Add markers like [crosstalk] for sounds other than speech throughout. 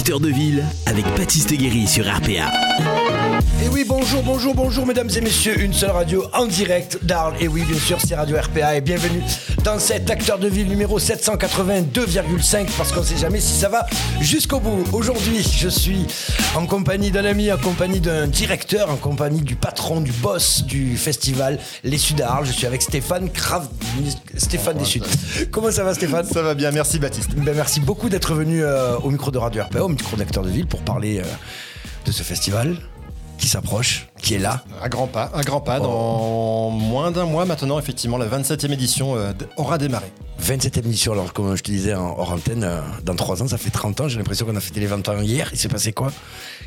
Acteur de ville avec Baptiste Guéry sur RPA. Et oui, bonjour, bonjour, bonjour, mesdames et messieurs. Une seule radio en direct d'Arles. Et oui, bien sûr, c'est Radio RPA. Et bienvenue dans cet acteur de ville numéro 782,5 parce qu'on sait jamais si ça va jusqu'au bout. Aujourd'hui, je suis en compagnie d'un ami, en compagnie d'un directeur, en compagnie du patron, du boss du festival Les Suds d'Arles. Je suis avec Stéphane Crave, Stéphane des Suds. Comment ça va, Stéphane? Ça va bien, merci Baptiste. Ben, merci beaucoup d'être venu euh, au micro de Radio RPA, au micro d'acteur de ville pour parler euh, de ce festival qui s'approche, qui est là. Un grand pas, un grand pas. Dans moins d'un mois maintenant, effectivement, la 27e édition euh, aura démarré. 27e édition, alors comme je te disais en hors antenne, euh, dans 3 ans, ça fait 30 ans, j'ai l'impression qu'on a fêté les 20 ans hier. Il s'est passé quoi?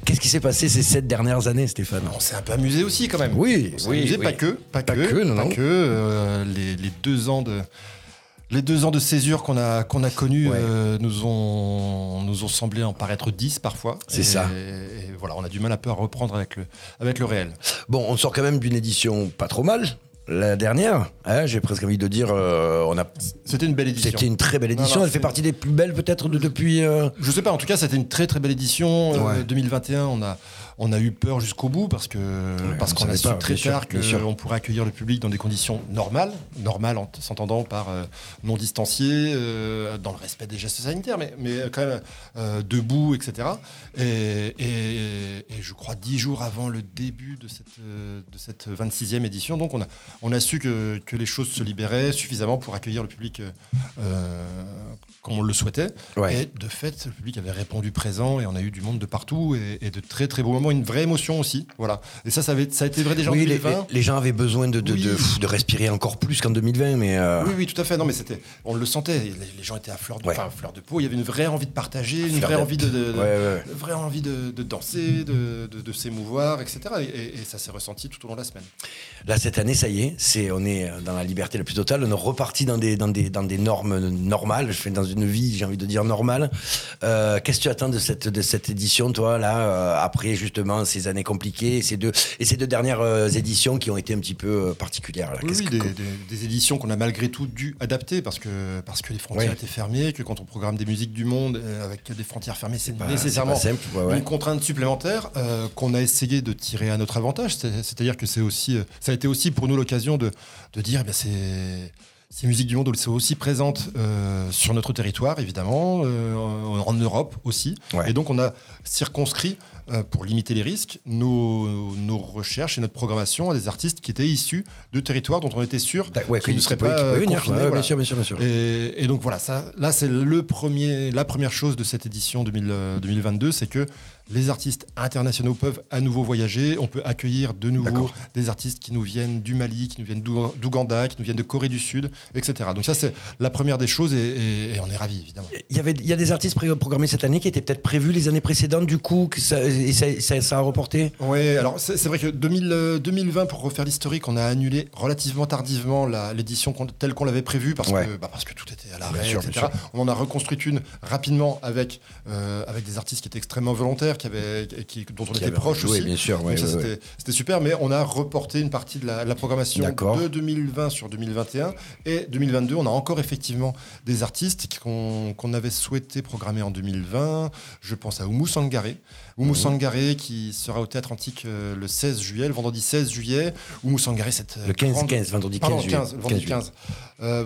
Qu'est-ce qui s'est passé ces 7 dernières années, Stéphane? On s'est un peu amusé aussi quand même. Oui, On s'est oui, amusé, oui. pas que, pas, Pas que, que, non, pas non. que. euh, les, les deux ans de les deux ans de césure qu'on a qu'on a connus Ouais. euh, nous ont nous ont semblé en paraître 10 parfois. C'est ça. Et voilà, on a du mal un peu à reprendre avec le avec le réel. Bon, on sort quand même d'une édition pas trop mal. La dernière, hein, j'ai presque envie de dire, euh, on a. C'était une belle édition. C'était une très belle édition. non, Elle fait partie des plus belles peut-être de depuis. euh, Je sais pas, en tout cas, c'était une très très belle édition. Euh, Ouais. 2021, on a, on a eu peur jusqu'au bout parce que parce on qu'on a su pas, très tard qu'on pourrait accueillir le public dans des conditions normales, normales en s'entendant par euh, non distanciés, euh, dans le respect des gestes sanitaires, mais, mais quand même euh, debout, etc. Et, et- et je crois dix jours avant le début de cette, de cette 26e édition, donc on a, on a su que, que les choses se libéraient suffisamment pour accueillir le public comme on le souhaitait. Ouais. Et de fait, le public avait répondu présent et on a eu du monde de partout et, et de très très beaux moments, une vraie émotion aussi. Voilà. Et ça, ça, avait- ça a été vrai déjà en oui, les, 2020. les- les gens avaient besoin de, de, Oui. de, de respirer encore plus qu'en 2020, mais. euh, Oui, oui, tout à fait. Non, mais c'était, on le sentait. Les, les gens étaient à fleur de, Ouais. fleur de peau. Il y avait une vraie envie de partager, une vraie envie de, de- de- Ouais, ouais. une vraie envie de, de danser, de, s'émouvoir, etc. Et, ça s'est ressenti tout au long de la semaine. Là, cette année, ça y est, c'est, on est dans la liberté la plus totale. On est reparti dans des, dans des, dans des normes normales. Je fais dans une vie, j'ai envie de dire normale. Euh, qu'est-ce que tu attends de cette, de cette édition, toi, là, euh, après justement ces années compliquées, ces deux, et ces deux dernières euh, éditions qui ont été un petit peu euh, particulières là. Oui, des, des- des éditions qu'on a malgré tout dû adapter parce que, parce que les frontières Ouais. étaient fermées, que quand on programme des musiques du monde euh, avec des frontières fermées, c'est pas- nécessairement simple, ouais, ouais. une contrainte supplémentaire qu'on a essayé de tirer à notre avantage. C'est- C'est-à-dire que c'est aussi, ça a été aussi pour nous l'occasion de, de dire, eh bien, c'est ces musiques du monde elles sont aussi présentes euh, sur notre territoire, évidemment, euh, en, Europe aussi. Ouais. Et donc, on a circonscrit, pour limiter les risques, nos, nos recherches et notre programmation à des artistes qui étaient issus de territoires dont on était sûr Ouais, qu'ils ne seraient pas qui peut euh, venir, confinés, ouais, voilà. bien sûr, bien sûr, bien sûr. Et, et donc voilà, ça, là c'est le premier, la première chose de cette édition 2000, euh, 2022, c'est que les artistes internationaux peuvent à nouveau voyager. On peut accueillir de nouveau des artistes qui nous viennent du Mali, qui nous viennent d'Ou- d'Ouganda, qui nous viennent de Corée du Sud, etc. Donc ça c'est la première des choses et, et- et on est ravis évidemment. Il y, avait, il y a des artistes programmés cette année qui étaient peut-être prévus les années précédentes, du coup, que ça, et ça, ça- ça a reporté? Oui, alors c'est vrai que 2000, euh, 2020, pour refaire l'historique, on a annulé relativement tardivement l'édition telle qu'on l'avait prévue parce, Ouais. que, bah, parce que tout était à l'arrêt, bien etc. sûr. On en a reconstruit une rapidement avec, euh, avec des artistes qui étaient extrêmement volontaires, qui avaient, qui, dont on Qui était oui, aussi. bien sûr, ouais, ouais, c'était c'était super, mais on a reporté une partie de la, la programmation de 2020 sur 2021. Et 2022, on a encore effectivement des artistes qu'on avait souhaité programmer en 2020. Je pense à Oumou Sangaré. Oumou. Sangaré qui sera au Théâtre Antique euh, le 16 juillet, le vendredi 16 juillet. Oumou Sangaré, cette euh, Le 15, grande- 15, vendredi 15 Pardon, juillet. 15, le vendredi 15 15. Euh,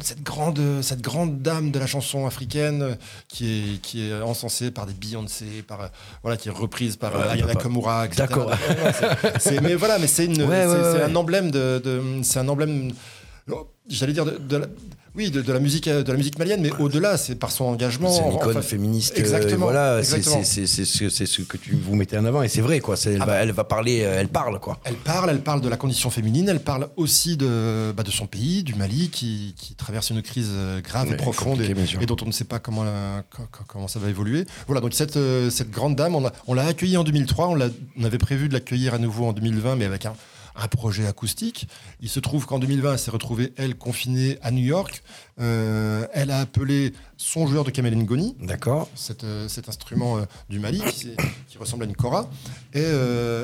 cette, grande, cette grande dame de la chanson africaine qui est, qui est encensée par des Beyoncé, par, voilà, qui est reprise par Ouais, Aya papa. Nakamura, etc. D'accord. Mais voilà, mais c'est Ouais, ouais, un emblème de, de- c'est un emblème. J'allais dire de, de la, oui, de, de la musique, euh, de la musique malienne, mais au-delà, c'est par son engagement. C'est une icône enfin, féministe. euh, exactement, voilà, c'est ce, que tu vous mettez en avant et c'est vrai quoi. Elle, Ah va, bah. elle va parler, euh, elle parle quoi. Elle parle, elle parle de la condition féminine, elle parle aussi de, bah, de son pays, du Mali, qui, qui traverse une crise grave et profonde et, dont on ne sait pas comment, la- ça va évoluer. Voilà, donc cette, cette grande dame, on, l'a accueillie en 2003, on, l'a- on avait prévu de l'accueillir à nouveau en 2020, mais avec un, un projet acoustique. Il se trouve qu'en 2020, elle s'est retrouvée, elle, confinée à New York. Euh, elle a appelé son joueur de Kamel Ngoni, D'accord. cet, euh, cet instrument euh, du Mali qui, qui ressemble à une kora, et,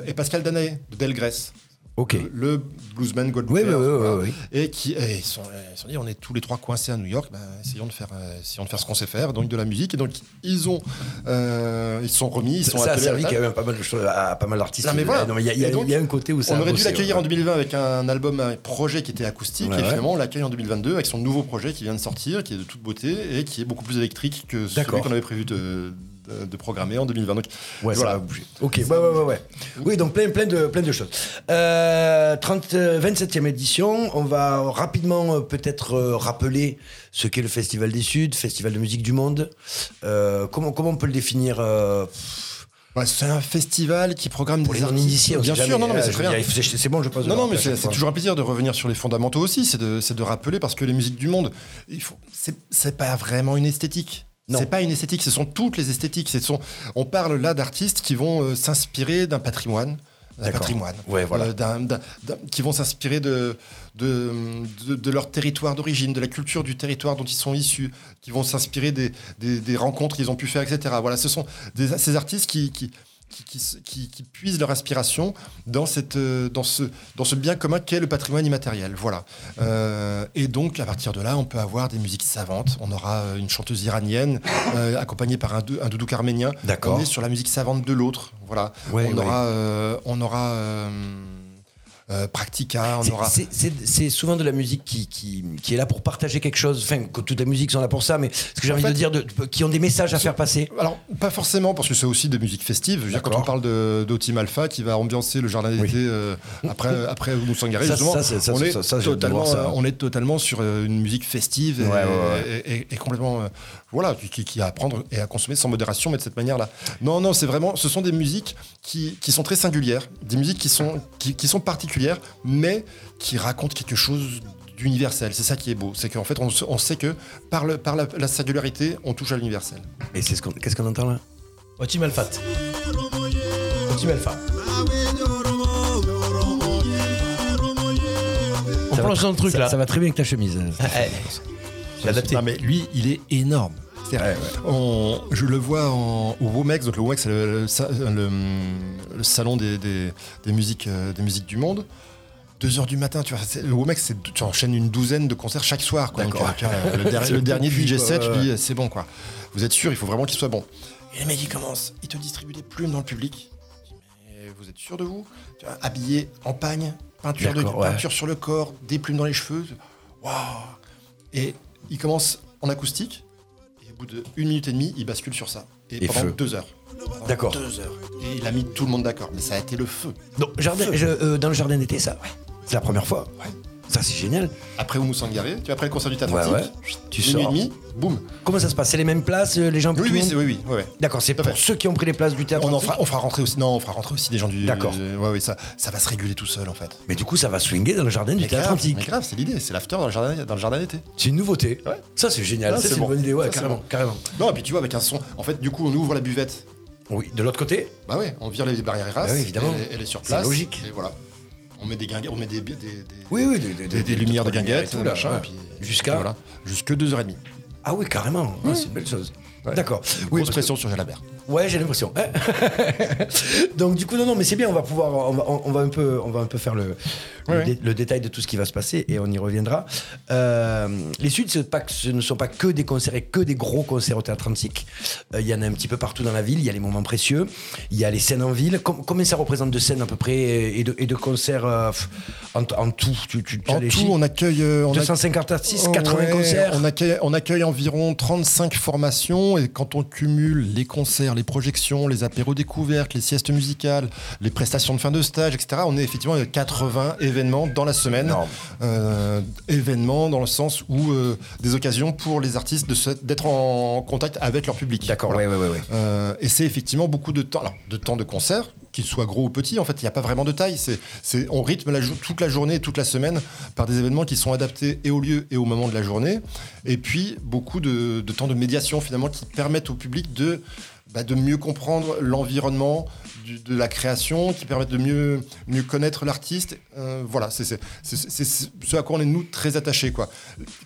et Pascal Danaé de Delgrès. Ok. Le, le bluesman Gold Oui, Booker, oui, oui, voilà. oui, oui. Et qui et ils, sont, ils se sont dit on est tous les trois coincés à New York, bah, essayons, de faire, euh, essayons de faire ce qu'on sait faire, donc de la musique. Et donc ils ont euh, ils sont remis, ils sont ça a servi quand même à pas mal de choses, à pas mal d'artistes. Non, mais voilà. Il y, a- il y a- il y un côté où ça. On aurait dû l'accueillir ouais. en 2020 avec un album, un projet qui était acoustique, Ouais, et ouais. finalement on l'accueille en 2022 avec son nouveau projet qui vient de sortir, qui est de toute beauté et qui est beaucoup plus électrique que celui qu'on avait prévu de, de, de programmer en 2020. Donc Ouais, voilà. Ok, ouais, ouais, ouais, ouais. Oui, donc plein, plein, de, plein de choses. Euh, 30, euh, 27e édition, on va rapidement euh, peut-être euh, rappeler ce qu'est le Festival des Suds, Festival de musique du monde. Euh, comment, comment on peut le définir euh, Ouais, c'est un festival qui programme pour des les artistes. Bien sait sûr, non, non, mais Euh, c'est je très bien. c'est bon, je pose. Non, non, mais c'est toujours un plaisir de revenir sur les fondamentaux aussi, c'est de, de rappeler parce que les musiques du monde, c'est pas vraiment une esthétique. C'est pas une esthétique, ce sont toutes les esthétiques. Ce sont, on parle là d'artistes qui vont euh, s'inspirer d'un patrimoine. D'un patrimoine. Ouais, voilà. Euh, qui vont s'inspirer de, de, de, de leur territoire d'origine, de la culture du territoire dont ils sont issus, qui vont s'inspirer des, des, des rencontres qu'ils ont pu faire, etc. Voilà, ce sont des, ces artistes qui, qui, qui, qui, se- qui- qui puisent leur inspiration dans, cette, euh, dans, ce, dans ce bien commun qu'est le patrimoine immatériel. Voilà. Euh, et donc, à partir de là, on peut avoir des musiques savantes. On aura euh, une chanteuse iranienne euh, accompagnée par un, dou- un doudouk arménien. D'accord. On est sur la musique savante de l'autre. Voilà. Ouais, on, ouais. Aura, euh, on aura euh, Practica, on C'est- aura. c'est- souvent de la musique qui, qui, qui est là pour partager quelque chose. Enfin, que toutes les musiques sont là pour ça, mais ce que j'ai En envie fait, de dire, de, qui ont des messages à faire passer. Alors, pas forcément, parce que c'est aussi des musiques festives. Je veux dire, quand on parle d'Otim Alpha qui va ambiancer le jardin d'été euh, après, [laughs] après Moussangari, justement, on, est totalement, voir ça. on est totalement sur euh, une musique festive et, Ouais, ouais, ouais. et- et- et complètement. euh, voilà, qui, qui à prendre et à consommer sans modération, mais de cette manière-là. Non, non, c'est vraiment. Ce sont des musiques qui, qui sont très singulières, des musiques qui sont, qui, qui sont particulières, mais qui racontent quelque chose d'universel. C'est ça qui est beau. C'est qu'en fait, on, sait que par, le, par la, la singularité, on touche à l'universel. Et c'est ce qu'on, qu'est-ce qu'on entend là? Otim Alfat. Otim Alpha. On plonge dans le truc ça, là. Ça va très bien avec ta chemise. [laughs] J'ai adapté. Non, mais lui, il est énorme. C'est-à-dire, on- je le vois en, au WOMEX. Donc le WOMEX, c'est le, le sa- le- le salon des, des- des musiques, euh, des musiques du monde. 2 heures du matin, tu vois, le WOMEX, c'est- tu enchaînes une douzaine de concerts chaque soir. Quoi. Donc, D'accord. tu vois, le, der- [laughs] C'est le dernier DJ set, ouais, je dis, c'est bon, quoi. Vous êtes sûr, il faut vraiment qu'il soit bon. Et les mecs, ils commencent, ils te distribuent des plumes dans le public. Je dis, mais vous êtes sûr de vous? Tu vois, Habillé en pagne, peinture, de, ouais. peinture sur le corps, des plumes dans les cheveux. Waouh Et il commence en acoustique, bout de une minute et demie, il bascule sur ça. Et, Et pendant feu. deux heures. D'accord. Deux heures. Et il a mis tout le monde d'accord. Mais ça a été le feu. Donc, jardin, je- euh, dans le jardin d'été, ça, ouais. C'est la première fois. Ça, c'est génial. Après Oumou Sangaré, tu après le concert du Théâtre Ouais, ouais. Tu sors. et demi, boum. Comment ça se passe? C'est les mêmes places, euh, les gens Oui, oui, oui, oui, ouais, ouais. D'accord, c'est pour fait. ceux qui ont pris les places du théâtre. On, en fera, on fera rentrer aussi. Non, on fera rentrer aussi des gens du. D'accord. ouais, ouais, ça, ça va se réguler tout seul en fait. Mais du coup, ça va swinguer dans le jardin du théâtre antique. mais grave, c'est l'idée, c'est l'after dans le jardin, dans le jardin d'été. C'est une nouveauté. Ouais. Ça, c'est génial. C'est une bon. bonne idée. Ouais, Ça, c'est carrément, bon. carrément. Non, et puis tu vois, avec un son. En fait, du coup, on ouvre la buvette. Oui, de l'autre côté? Bah ouais, on vire les barrières Eras. Bah oui, évidemment. Elle, est- sur C'est place. logique. Et voilà. On met des guinguettes, on met des, des, des, Oui, oui, des- des lumières de guinguettes, machin, ouais. Jusqu'à. voilà, jusque 2h30. Ah oui, carrément. Ouais, c'est une belle chose. Ouais. D'accord. Oui, Grosse que- pression sur Jalabert. Ouais, j'ai l'impression. Hein [laughs] Donc du coup non non mais c'est bien on va pouvoir on va, on va un peu on va un peu faire le le, Ouais, dé- le détail de tout ce qui va se passer et on y reviendra. Euh, les Suds ce ne sont pas que des concerts et que des gros concerts au théâtre antique. Euh, Il y en a un petit peu partout dans la ville. Il y a les moments précieux. Il y a les scènes en ville. Com- combien ça représente de scènes à peu près et de, et de concerts euh, en, en tout? Tu, tu, tu as En tout, on accueille. on a- 250 artistes, Oh, 80 ouais, concerts. On accueille, on accueille environ 35 formations et quand on cumule les concerts, les projections, les apéros découvertes, les siestes musicales, les prestations de fin de stage, etc., on est effectivement à 80 événements dans la semaine. Euh, événements dans le sens où euh, des occasions pour les artistes d'être en contact avec leur public. D'accord. Voilà. Ouais ouais ouais. ouais. Euh, et c'est effectivement beaucoup de temps, alors, de temps de concert, qu'il soit gros ou petit. En fait, il n'y a pas vraiment de taille. C'est, on rythme la toute la journée, toute la semaine, par des événements qui sont adaptés et au lieu et au moment de la journée. Et puis beaucoup de, de temps de médiation finalement qui permettent au public de bah, de mieux comprendre l'environnement de la création, qui permettent de mieux, mieux connaître l'artiste. Euh, voilà, c'est ce à quoi on est nous très attachés. Quoi.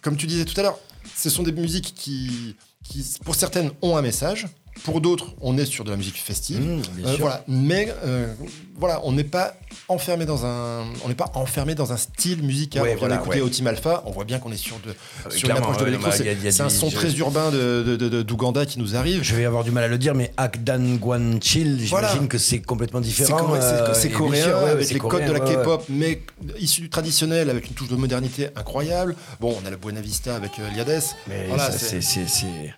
Comme tu disais tout à l'heure, ce sont des musiques qui, qui, pour certaines, ont un message. Pour d'autres, on est sur de la musique festive. Mmh, Euh, voilà. Mais euh, voilà, on n'est pas enfermé dans un, on n'est pas enfermé dans un style musical. Ouais, on vient voilà, d'écouter ouais. Au Team Alpha, on voit bien qu'on est sur de, sur une approche de ouais, l'électro. C'est un son je- très urbain de, d'Ouganda qui nous arrive. Je vais avoir du mal à le dire, mais Akdan Guanchil, j'imagine Voilà. que c'est complètement différent. c'est- euh, coréen sûr, ouais, ouais, avec c'est les codes coréen, de la ouais, ouais. K-pop, mais issu du traditionnel avec une touche de modernité incroyable. Bon, on a la Buena Vista avec euh, Liades. Mais Voilà, ça, c'est- c'est. c'est- c'est-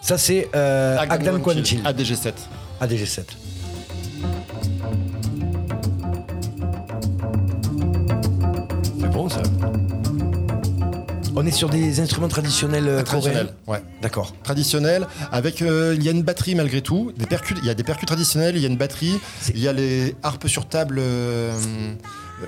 Ça, c'est euh, Guanchil, ADG7. ADG7. C'est bon, ça. On est sur des instruments traditionnels euh, Traditionnel, coréens. ouais. D'accord. Traditionnel, avec euh, il y a une batterie malgré tout, des percus, il y a des percus traditionnels, il y a une batterie, il y a les harpes sur table, euh,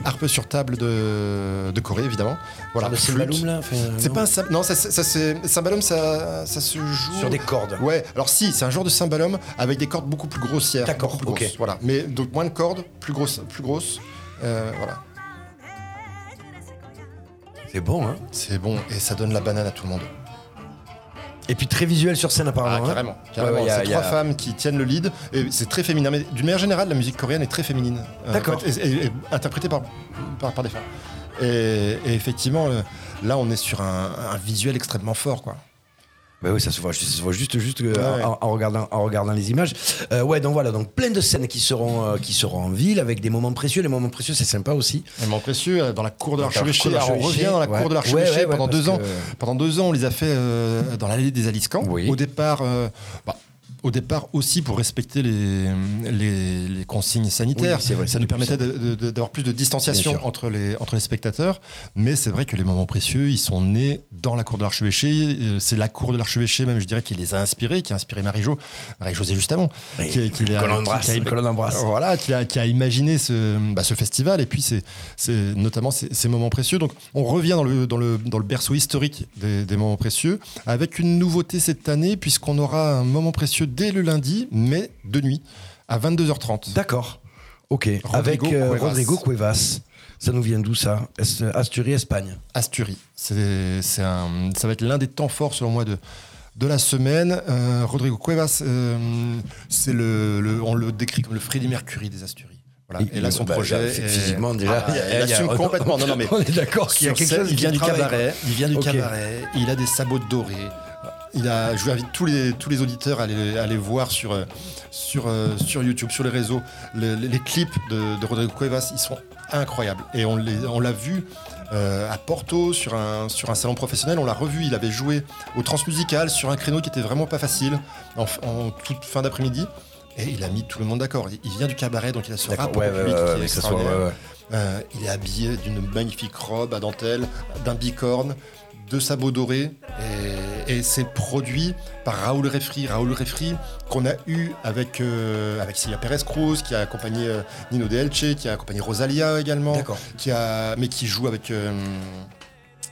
harpes sur table de, de Corée évidemment. Voilà, cymbalum, là enfin, C'est pas un cym- non, ça, c'est cymbalum, ça, ça se joue Sur des cordes. Ouais, alors si, c'est un genre de cymbalum avec des cordes beaucoup plus grossières. D'accord, ok. grosses, Voilà, mais donc moins de cordes, plus grosses, plus grosses. euh, voilà, C'est bon, hein c'est bon et ça donne la banane à tout le monde. Et puis très visuel sur scène, Ah, apparemment. hein. carrément, carrément. Ouais, ouais, c'est a- trois femmes qui tiennent le lead et c'est très féminin. Mais d'une manière générale, la musique coréenne est très féminine. Euh, D'accord. et, et- et interprétée par, par, par des femmes. Et, et effectivement, euh, là, on est sur un, un visuel extrêmement fort, quoi. Bah oui, ça se voit, ça se voit juste, juste euh, Ouais. en, en regardant, en regardant les images. Euh, ouais, donc voilà, donc plein de scènes qui seront, euh, qui seront en ville avec des moments précieux. Les moments précieux, c'est sympa aussi. Vraiment précieux, euh, dans la cour de l'archevêché. Alors, on revient dans la ouais. cour de l'archevêché Ouais, pendant deux ans. Pendant deux ans, on les a fait euh, dans l'allée des Aliscans. Oui. Au départ, bah, au départ aussi pour respecter les, les, les consignes sanitaires. Oui, vrai, ça nous permettait d'avoir plus de distanciation entre les, entre les spectateurs. Mais c'est vrai que les moments précieux, ils sont nés dans la cour de l'archevêché. Euh, C'est la cour de l'archevêché, même, je dirais, qui les a inspirés, qui a inspiré Marie-Jo. Marie-Josée, juste avant. Oui, qui, a- que l'on embrasse. Voilà, qui a, qui a imaginé ce, bah, ce festival et puis c'est, c'est notamment ces, ces moments précieux. Donc on revient dans le, dans le, dans le berceau historique des, des moments précieux avec une nouveauté cette année puisqu'on aura un moment précieux dès le lundi, mais de nuit à 22h30. D'accord. Ok. Rodrigo avec euh, Cuevas. Rodrigo Cuevas. Ça nous vient d'où ça? Est- Asturie, Espagne? Asturie. C'est, c'est un, ça va être l'un des temps forts selon moi de, de la semaine. Euh, Rodrigo Cuevas, euh, c'est le, le- on le décrit comme le Freddie Mercury des Asturies. Voilà. Et, là, son bah, projet. bah, est- physiquement, déjà, Ah, il a- assume complètement. Non, non, mais [laughs] On est d'accord qu'il y a quelque scène, chose il vient du cabaret. Il vient du cabaret. Il a des sabots dorés. Il a, je vous invite tous les, auditeurs à aller, voir sur, euh, euh, sur YouTube, sur les réseaux, les, clips de, Rodrigo Cuevas. Ils sont incroyables. Et on l'a vu euh, à Porto sur un, sur un salon professionnel. On l'a revu. Il avait joué au Transmusical sur un créneau qui était vraiment pas facile en, en toute fin d'après-midi. Et il a mis tout le monde d'accord. Il- vient du cabaret, donc il a ce rapport ouais, public ouais, qui est soit- extraordinaire. Euh, il est habillé d'une magnifique robe à dentelle, d'un bicorne, de sabots dorés. Et, et c'est produit par Raoul Refri. Raoul Refri, qu'on a eu avec, euh, avec Silvia Perez Cruz, qui a accompagné euh, Nino De Elche, qui a accompagné Rosalia également. Qui a, mais qui joue avec. euh,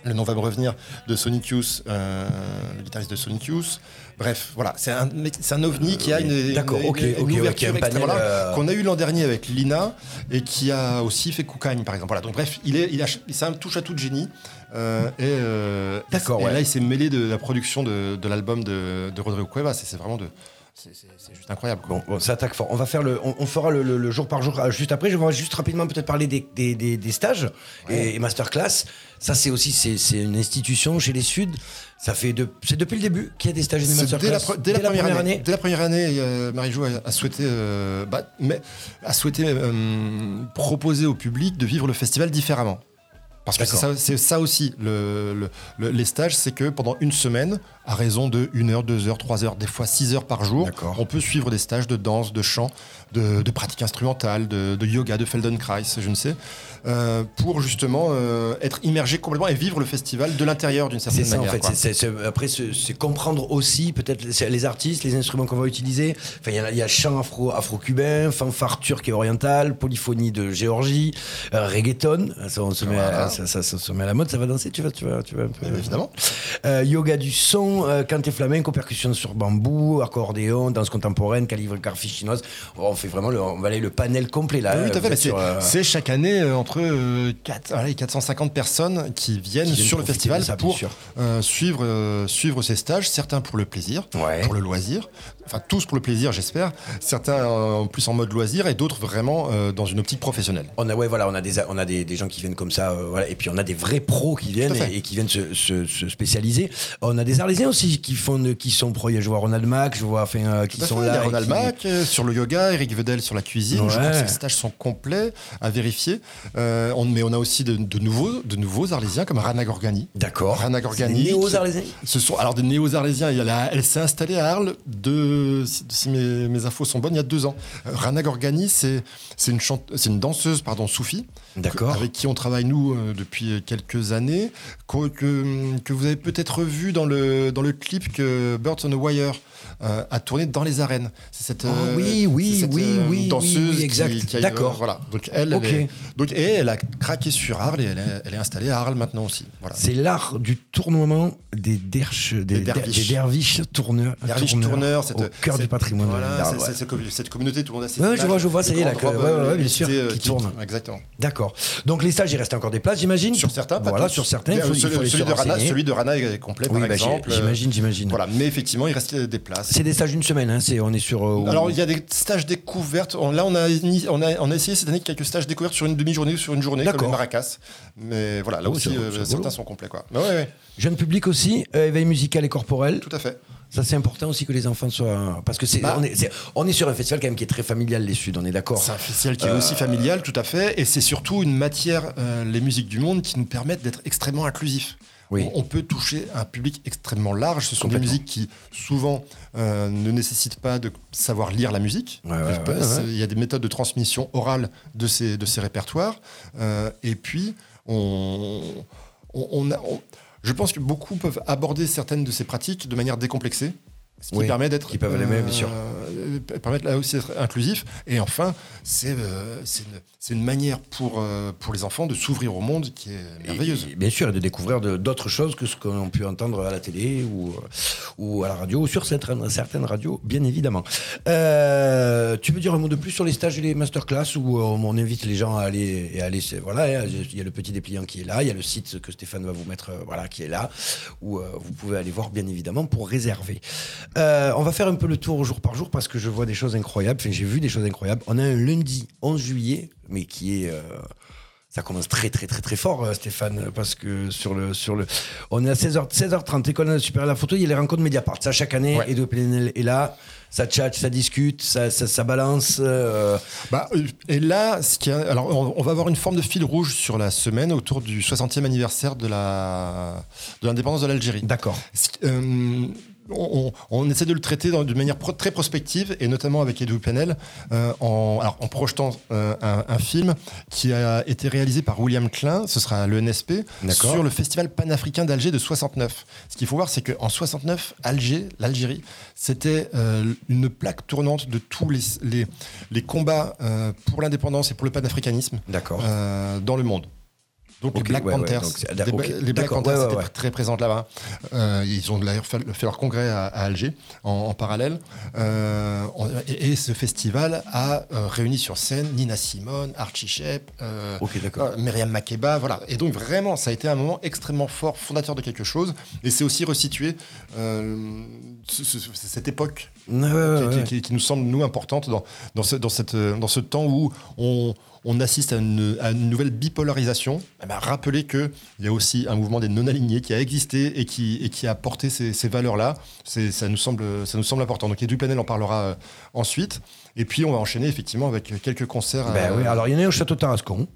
le nom va me revenir de Sonic Youth, euh, le guitariste de Sonic Youth. Bref, voilà, c'est un, ovni qui a une, D'accord, ok, une ouverture qui a un extrêmement panel, large, euh, qu'on a eu l'an dernier avec Lina et qui a aussi fait Koukagne par exemple. Voilà, donc bref, il est, il a, c'est un touche à tout de génie. euh, et euh, D'accord, et ouais. là, il s'est mêlé de la production de, de l'album de, de Rodrigo Cuevas. c'est vraiment de, c'est, juste incroyable. Bon, bon, ça attaque fort. On va faire le, on, on fera le, le- le jour par jour euh, juste après. Je vais juste rapidement peut-être parler des, des, des- des stages et, et masterclass. Ça, c'est aussi c'est une institution chez les Suds. Ça fait de, c'est depuis le début qu'il y a des stages masterclass. dès la, pre- dès la première, année, Dès la première année, euh, Marie-Jo a, a souhaité, euh, bah, mais, a souhaité euh, proposer au public de vivre le festival différemment. Parce que c'est ça, aussi, le, le- le- les stages, c'est que pendant une semaine, à raison de 1 heure, 2 heures, 3 heures, des fois 6 heures par jour, on peut suivre des stages de danse, de chant, de, de pratique instrumentale, de, de yoga, de Feldenkrais, je ne sais, euh, pour justement euh, être immergé complètement et vivre le festival de l'intérieur d'une C'est certaine ça en manière. fait. après, c'est comprendre aussi peut-être les, artistes, les instruments qu'on va utiliser. Enfin, il y, a- il y a chant afro, afro-cubain, fanfare turc et oriental, polyphonie de Géorgie, euh, reggaeton. Ça, on se met à, ça, ça- ça se met à la mode. Ça va danser? Tu vas, tu vas, tu vas un peu. Évidemment. Yoga du son, euh, canté flamenco, percussion sur bambou, accordéon, danse contemporaine, calligraphie chinoise. On fait vraiment le, on va aller le panel complet là. Oui, tout à Vous fait. êtes mais C'est sur, euh, c'est chaque année euh, entre euh, 4, allez, 450 personnes qui viennent, Qui viennent sur le festival ça, pour euh, suivre, euh, suivre ces stages, certains pour le plaisir, Ouais. pour le loisir, enfin tous pour le plaisir j'espère, certains euh, en plus en mode loisir et d'autres vraiment euh, dans une optique professionnelle. On a, ouais, voilà, on a, des, on a des, des gens qui viennent comme ça, euh, voilà, et puis on a des vrais pros qui viennent et qui viennent se, se- se spécialiser. On a des Arlésiens aussi qui font, qui sont pros. Je vois Ronald Mac, je vois, enfin, euh, qui sont fait, il y là. a Ronald qui- Mack euh, sur le yoga, Eric Vedel sur la cuisine. Je crois que Ouais. ces stages sont complets à vérifier. Euh, on, mais on a aussi de, de nouveaux, de nouveaux Arlésiens comme Rana Gorgani. D'accord. Rana Gorgani. des néos qui- Arlésiens Ce sont alors des néo-arlésiens. La- Elle s'est installée à Arles de, si, mes, mes infos sont bonnes, il y a deux ans. Rana Gorgani, c'est c'est une, chante- une danseuse pardon, soufie. D'accord. Avec qui on travaille, nous, depuis quelques années. Que, que vous avez peut-être vu dans le, dans le clip que Birds on a Wire euh, a tourné dans les arènes. C'est cette, euh, oui, oui, c'est cette, oui, euh, oui, danseuse oui, oui, qui- exact. qui a- D'accord. voilà. Donc elle, Ok. elle est, donc, et elle a craqué sur Arles et elle est, elle est installée à Arles maintenant aussi. Voilà. C'est l'art du tournoiement des derches, des, Des derviches. des derviches tourneurs. Tourneurs cette, au cœur cette- du patrimoine. Voilà, ouais. cette commu- cette communauté, tout le monde a ses Ouais, je vois, je vois, ça y est, là, euh, bien sûr, euh, qui tournent. Exactement. D'accord. Donc les stages, il reste encore des places, j'imagine? Sur certains, Voilà, sur certains, euh, celui, de Rana, est complet, par bah, exemple. j'imagine, j'imagine. Voilà, mais effectivement, il reste des places. C'est des stages d'une semaine, hein, c'est, on est sur... euh, Alors, il y a des stages découvertes. On- Là, on a, on, a, on a essayé cette année quelques stages découvertes sur une demi-journée ou sur une journée, comme les Maracas. Mais voilà, là Oh, aussi, euh, certains sont complets. Quoi. Mais ouais, ouais, Jeune public aussi, euh, éveil musical et corporel. tout à fait. Ça, c'est important aussi que les enfants soient... Parce que c'est, Bah. on, est, on est sur un festival quand même qui est très familial, les Suds, on est d'accord C'est un festival qui est aussi familial, tout à fait. Et c'est surtout une matière, euh, les musiques du monde, qui nous permettent d'être extrêmement inclusifs. Oui. On, on peut toucher un public extrêmement large. Ce sont des musiques qui, souvent, euh, ne nécessitent pas de savoir lire la musique. Ouais, ouais, ouais. Il y a des méthodes de transmission orale de ces, de ces répertoires. Euh, et puis, on, on- on a- on- je pense que beaucoup peuvent aborder certaines de ces pratiques de manière décomplexée. Ce qui Oui, permet d'être. qui peuvent aller même, bien sûr. Euh, permettre là aussi d'être inclusif. Et enfin, c'est euh, une, manière pour, euh, pour les enfants de s'ouvrir au monde qui est merveilleuse. Et- et bien sûr, et de découvrir d'autres choses que ce qu'on a pu entendre à la télé ou, euh, ou à la radio, ou sur certaines, certaines radios, bien évidemment. Euh, tu veux dire un mot de plus sur les stages et les masterclass où on invite les gens à aller et à aller. Voilà, hein, il y a le petit dépliant qui est là, il y a le site que Stéphane va vous mettre, voilà, qui est là, où vous pouvez aller voir, bien évidemment, pour réserver. On va faire un peu le tour jour par jour parce que je vois des choses incroyables. Enfin, j'ai vu des choses incroyables. On a un lundi 11 juillet, mais qui est. euh, ça commence très très très très fort, euh, Stéphane, parce que sur le sur le, on est à 16h 16h30, école supérieure à la photo, il y a les rencontres Mediapart. Ça chaque année, Ouais. Edo Plenel est là, ça tchatche, ça discute, ça ça, ça balance. euh, Bah, et là, ce qui a- alors, on, on va avoir une forme de fil rouge sur la semaine autour du 60e anniversaire de la de l'indépendance de l'Algérie. D'accord. On, essaie de le traiter d'une manière pro- très prospective et notamment avec Edoui Plenel euh, en, alors, en projetant euh, un, un film qui a été réalisé par William Klein, ce sera l'ENSP, sur le festival panafricain d'Alger de 69. Ce qu'il faut voir, c'est qu'en 69, Alger, l'Algérie, c'était euh, une plaque tournante de tous les, les, les combats pour l'indépendance et pour le panafricanisme dans le monde. Donc les Black ouais, ouais, Panthers, donc les, Black Panthers ouais, ouais, étaient ouais. très présentes là-bas. Euh, ils ont d'ailleurs fait, fait leur congrès à, à Alger en, en parallèle. Euh, et, et ce festival a euh, réuni sur scène Nina Simone, Archie Shepp, euh, Ok, d'accord. euh, Myriam Makeba, voilà. Et donc vraiment, ça a été un moment extrêmement fort, fondateur de quelque chose. Et c'est aussi resitué euh, ce- ce- cette époque Ouais, ouais, ouais, qui, ouais. qui- qui nous semble, nous, importante dans, dans, ce, dans, cette, dans ce temps où on, on assiste à une, à une nouvelle bipolarisation. Eh ben, rappelez qu'il y a aussi un mouvement des non-alignés qui a existé et qui, et qui a porté ces, ces valeurs-là. Ça nous, semble, ça nous semble important. Donc, Edu Planel en parlera euh, ensuite. Et puis, on va enchaîner effectivement avec quelques concerts Ben à oui, alors il y en a au château Tarascon.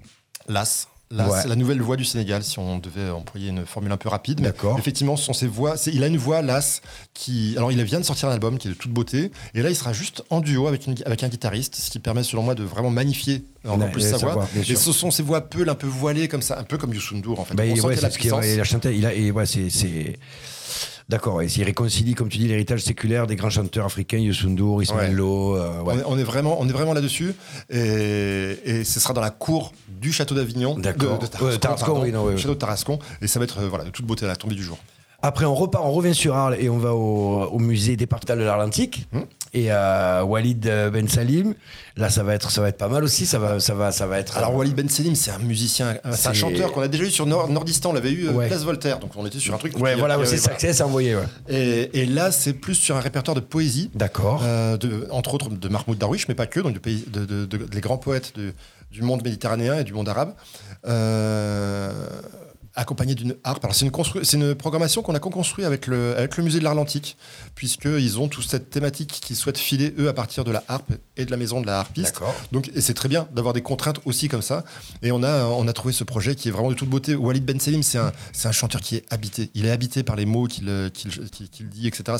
l'AS. Ouais. la nouvelle voix du Sénégal, si on devait employer une formule un peu rapide. Mais D'accord. Effectivement, ce sont ses voix. c'est- Il a une voix, l'As, qui. Alors, il vient de sortir un album qui est de toute beauté. Et là, il sera juste en duo avec, une- avec un guitariste, ce qui permet, selon moi, de vraiment magnifier Ouais, plus sa voix. et ce sont ces voix peules, un peu voilées, comme ça, un peu comme Youssou N'Dour, en fait. Ben, On sent ouais, la ce qu'il puissance. il a chanté, il a, et ouais, c'est, c'est- D'accord, et s'il réconcilie, comme tu dis, l'héritage séculaire des grands chanteurs africains, Youssou N'Dour, Ismaël Ouais. Euh, ouais. On, est, on est vraiment, on est vraiment là-dessus. Et, et ce sera dans la cour du château d'Avignon. De, de Tarascon, Ouais, Tarascon, pardon. oui, non, oui, oui. Château de Tarascon. Et ça va être euh, voilà, de toute beauté à la tombée du jour. Après, on repart, on revient sur Arles et on va au, au musée départemental de l'Atlantique. Et euh, Walid Ben Salim, là, ça va être, ça va être pas mal aussi. Ça va, ça va, ça va être. Alors Walid Ben Selim, c'est un musicien, c'est un chanteur qu'on a déjà eu sur Nord- Nordistan, on l'avait eu euh, Ouais. Place Voltaire, donc on était sur un truc. ouais, qui- voilà, c'est ça que c'est, envoyé. Ouais. Et, et là, c'est plus sur un répertoire de poésie. D'accord. Euh, entre autres de Mahmoud Darwish, mais pas que, donc de pays, de, de- de- les grands poètes du monde méditerranéen et du monde arabe, euh, accompagné d'une harpe. Alors c'est une, programmation qu'on a co-construit avec le, avec le musée de l'Atlantique, puisqu'ils ont toute cette thématique qu'ils souhaitent filer, eux, à partir de la harpe et de la maison de la harpiste. Donc et c'est très bien d'avoir des contraintes aussi comme ça. Et on a, on a trouvé ce projet qui est vraiment de toute beauté. Walid Ben Selim, c'est un, un chanteur qui est habité. Il est habité par les mots qu'il qu'il- qu'il dit, etc.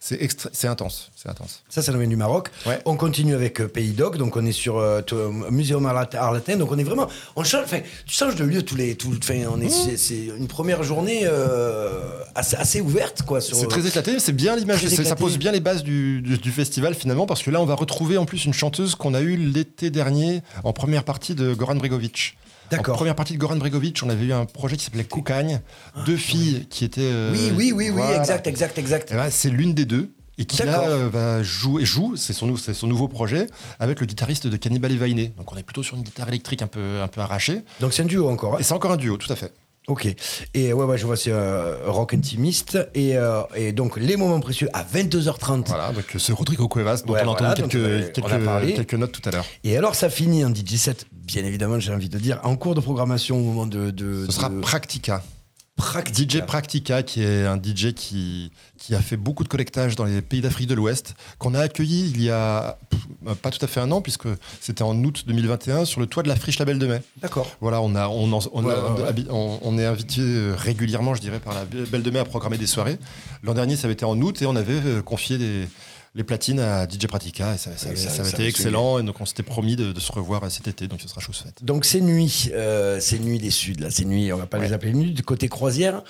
C'est- intense. C'est intense. Ça, ça nous vient du Maroc. Ouais. On continue avec euh, Pays d'Oc, donc on est sur euh, euh, Muséum Arlat- Arletin, donc on est vraiment, on change, enfin, tu changes de lieu tous les, tout, enfin, on est, c'est- une première journée euh, assez, assez ouverte, quoi. C'est très éclaté, c'est bien ça pose bien les bases du, du- du festival finalement, parce que là on va retrouver en plus une chanteuse qu'on a eue l'été dernier en première partie de Goran Bregovic. D'accord. En première partie de Goran Bregovic, on avait eu un projet qui s'appelait Koukagne, deux filles qui étaient. euh, Ah, Oui, oui, oui, oui, exact, exact, exact. Eh ben, c'est l'une des deux. Et qui là euh, va jouer, joue, c'est son, nou- c'est son nouveau projet, avec le guitariste de Cannibal Evainé. Donc on est plutôt sur une guitare électrique un peu, un peu arrachée. Donc c'est un duo encore. hein. Et c'est encore un duo, tout à fait. Ok. Et ouais, ouais, je vois, c'est euh, rock intimiste. Et, euh, et donc, les moments précieux à 22h30. Voilà, donc euh, c'est Rodrigo Cuevas, dont Ouais, on a voilà, entendu donc, quelques, on a quelques, notes tout à l'heure. Et alors, ça finit en DJ set, bien évidemment, j'ai envie de dire, en cours de programmation au moment de. de Ce sera Practica. Practica. DJ Practica, qui est un DJ qui, qui a fait beaucoup de collectage dans les pays d'Afrique de l'Ouest, qu'on a accueilli il y a pff, pas tout à fait un an, puisque c'était en août 2021 sur le toit de la Friche Label de Mai. D'accord. Voilà, on, a, on, en- on, Ouais, a- ouais, on est invité euh, régulièrement, je dirais, par la Belle de Mai à programmer des soirées. L'an dernier, ça avait été en août et on avait euh, confié des- les platines à DJ Pratica et ça, ça- Ouais, ça ça- avait été excellent. Et donc, on s'était promis de, de se revoir cet été, donc ce sera chose faite. Donc, c'est nuit. euh, c'est nuit des Suds, là. C'est nuit, on va pas les appeler nuit. Du côté croisière,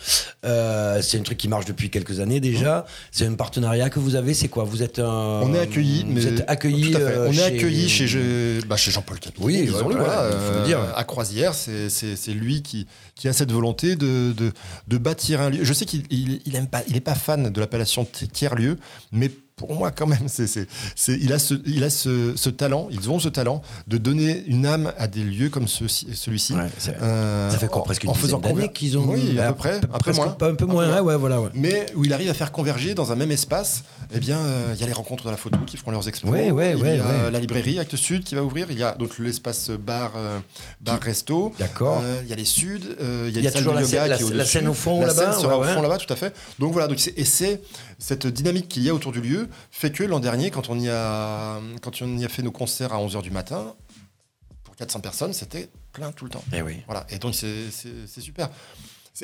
euh, c'est un truc qui marche depuis quelques années déjà. C'est un partenariat que vous avez. C'est quoi? Vous êtes un. On est accueillis, mais Vous êtes. Tout à fait. euh, on est accueillis chez, Je- bah, chez Jean-Paul Capet. Oui, voilà, il faut le euh, dire. À Croisière, c'est lui qui, qui a cette volonté de, de, de bâtir un lieu. Je sais qu'il il, il aime pas, il est pas fan de l'appellation tiers-lieu, mais pour moi quand même, c'est c'est- c'est- il a, ce, il a ce, ce talent, ils ont ce talent de donner une âme à des lieux comme celui-ci. Ouais, Euh, Ça fait quoi Presque une en faisant d'années qu'ils ont. Oui, à peu près, un peu moins. pas un peu moins. ouais, ouais, voilà. Ouais. Mais où il arrive à faire converger dans un même espace, eh bien, euh, il y a les rencontres de la photo qui feront leurs expos. Ouais, ouais, il ouais, y a ouais. la librairie Actes Sud qui va ouvrir. Il y a donc l'espace bar, euh, bar resto. D'accord. Euh, il y a les Suds. euh, il y a, y a toujours la yoga scène- la- la scène au fond, La là-bas, scène sera au fond là-bas, tout à fait. Donc voilà. Donc et c'est cette dynamique qu'il y a autour du lieu fait que l'an dernier, quand on y a, quand on y a fait nos concerts à 11h du matin, pour 400 personnes, c'était plein tout le temps. Eh oui. Voilà, et donc c'est super.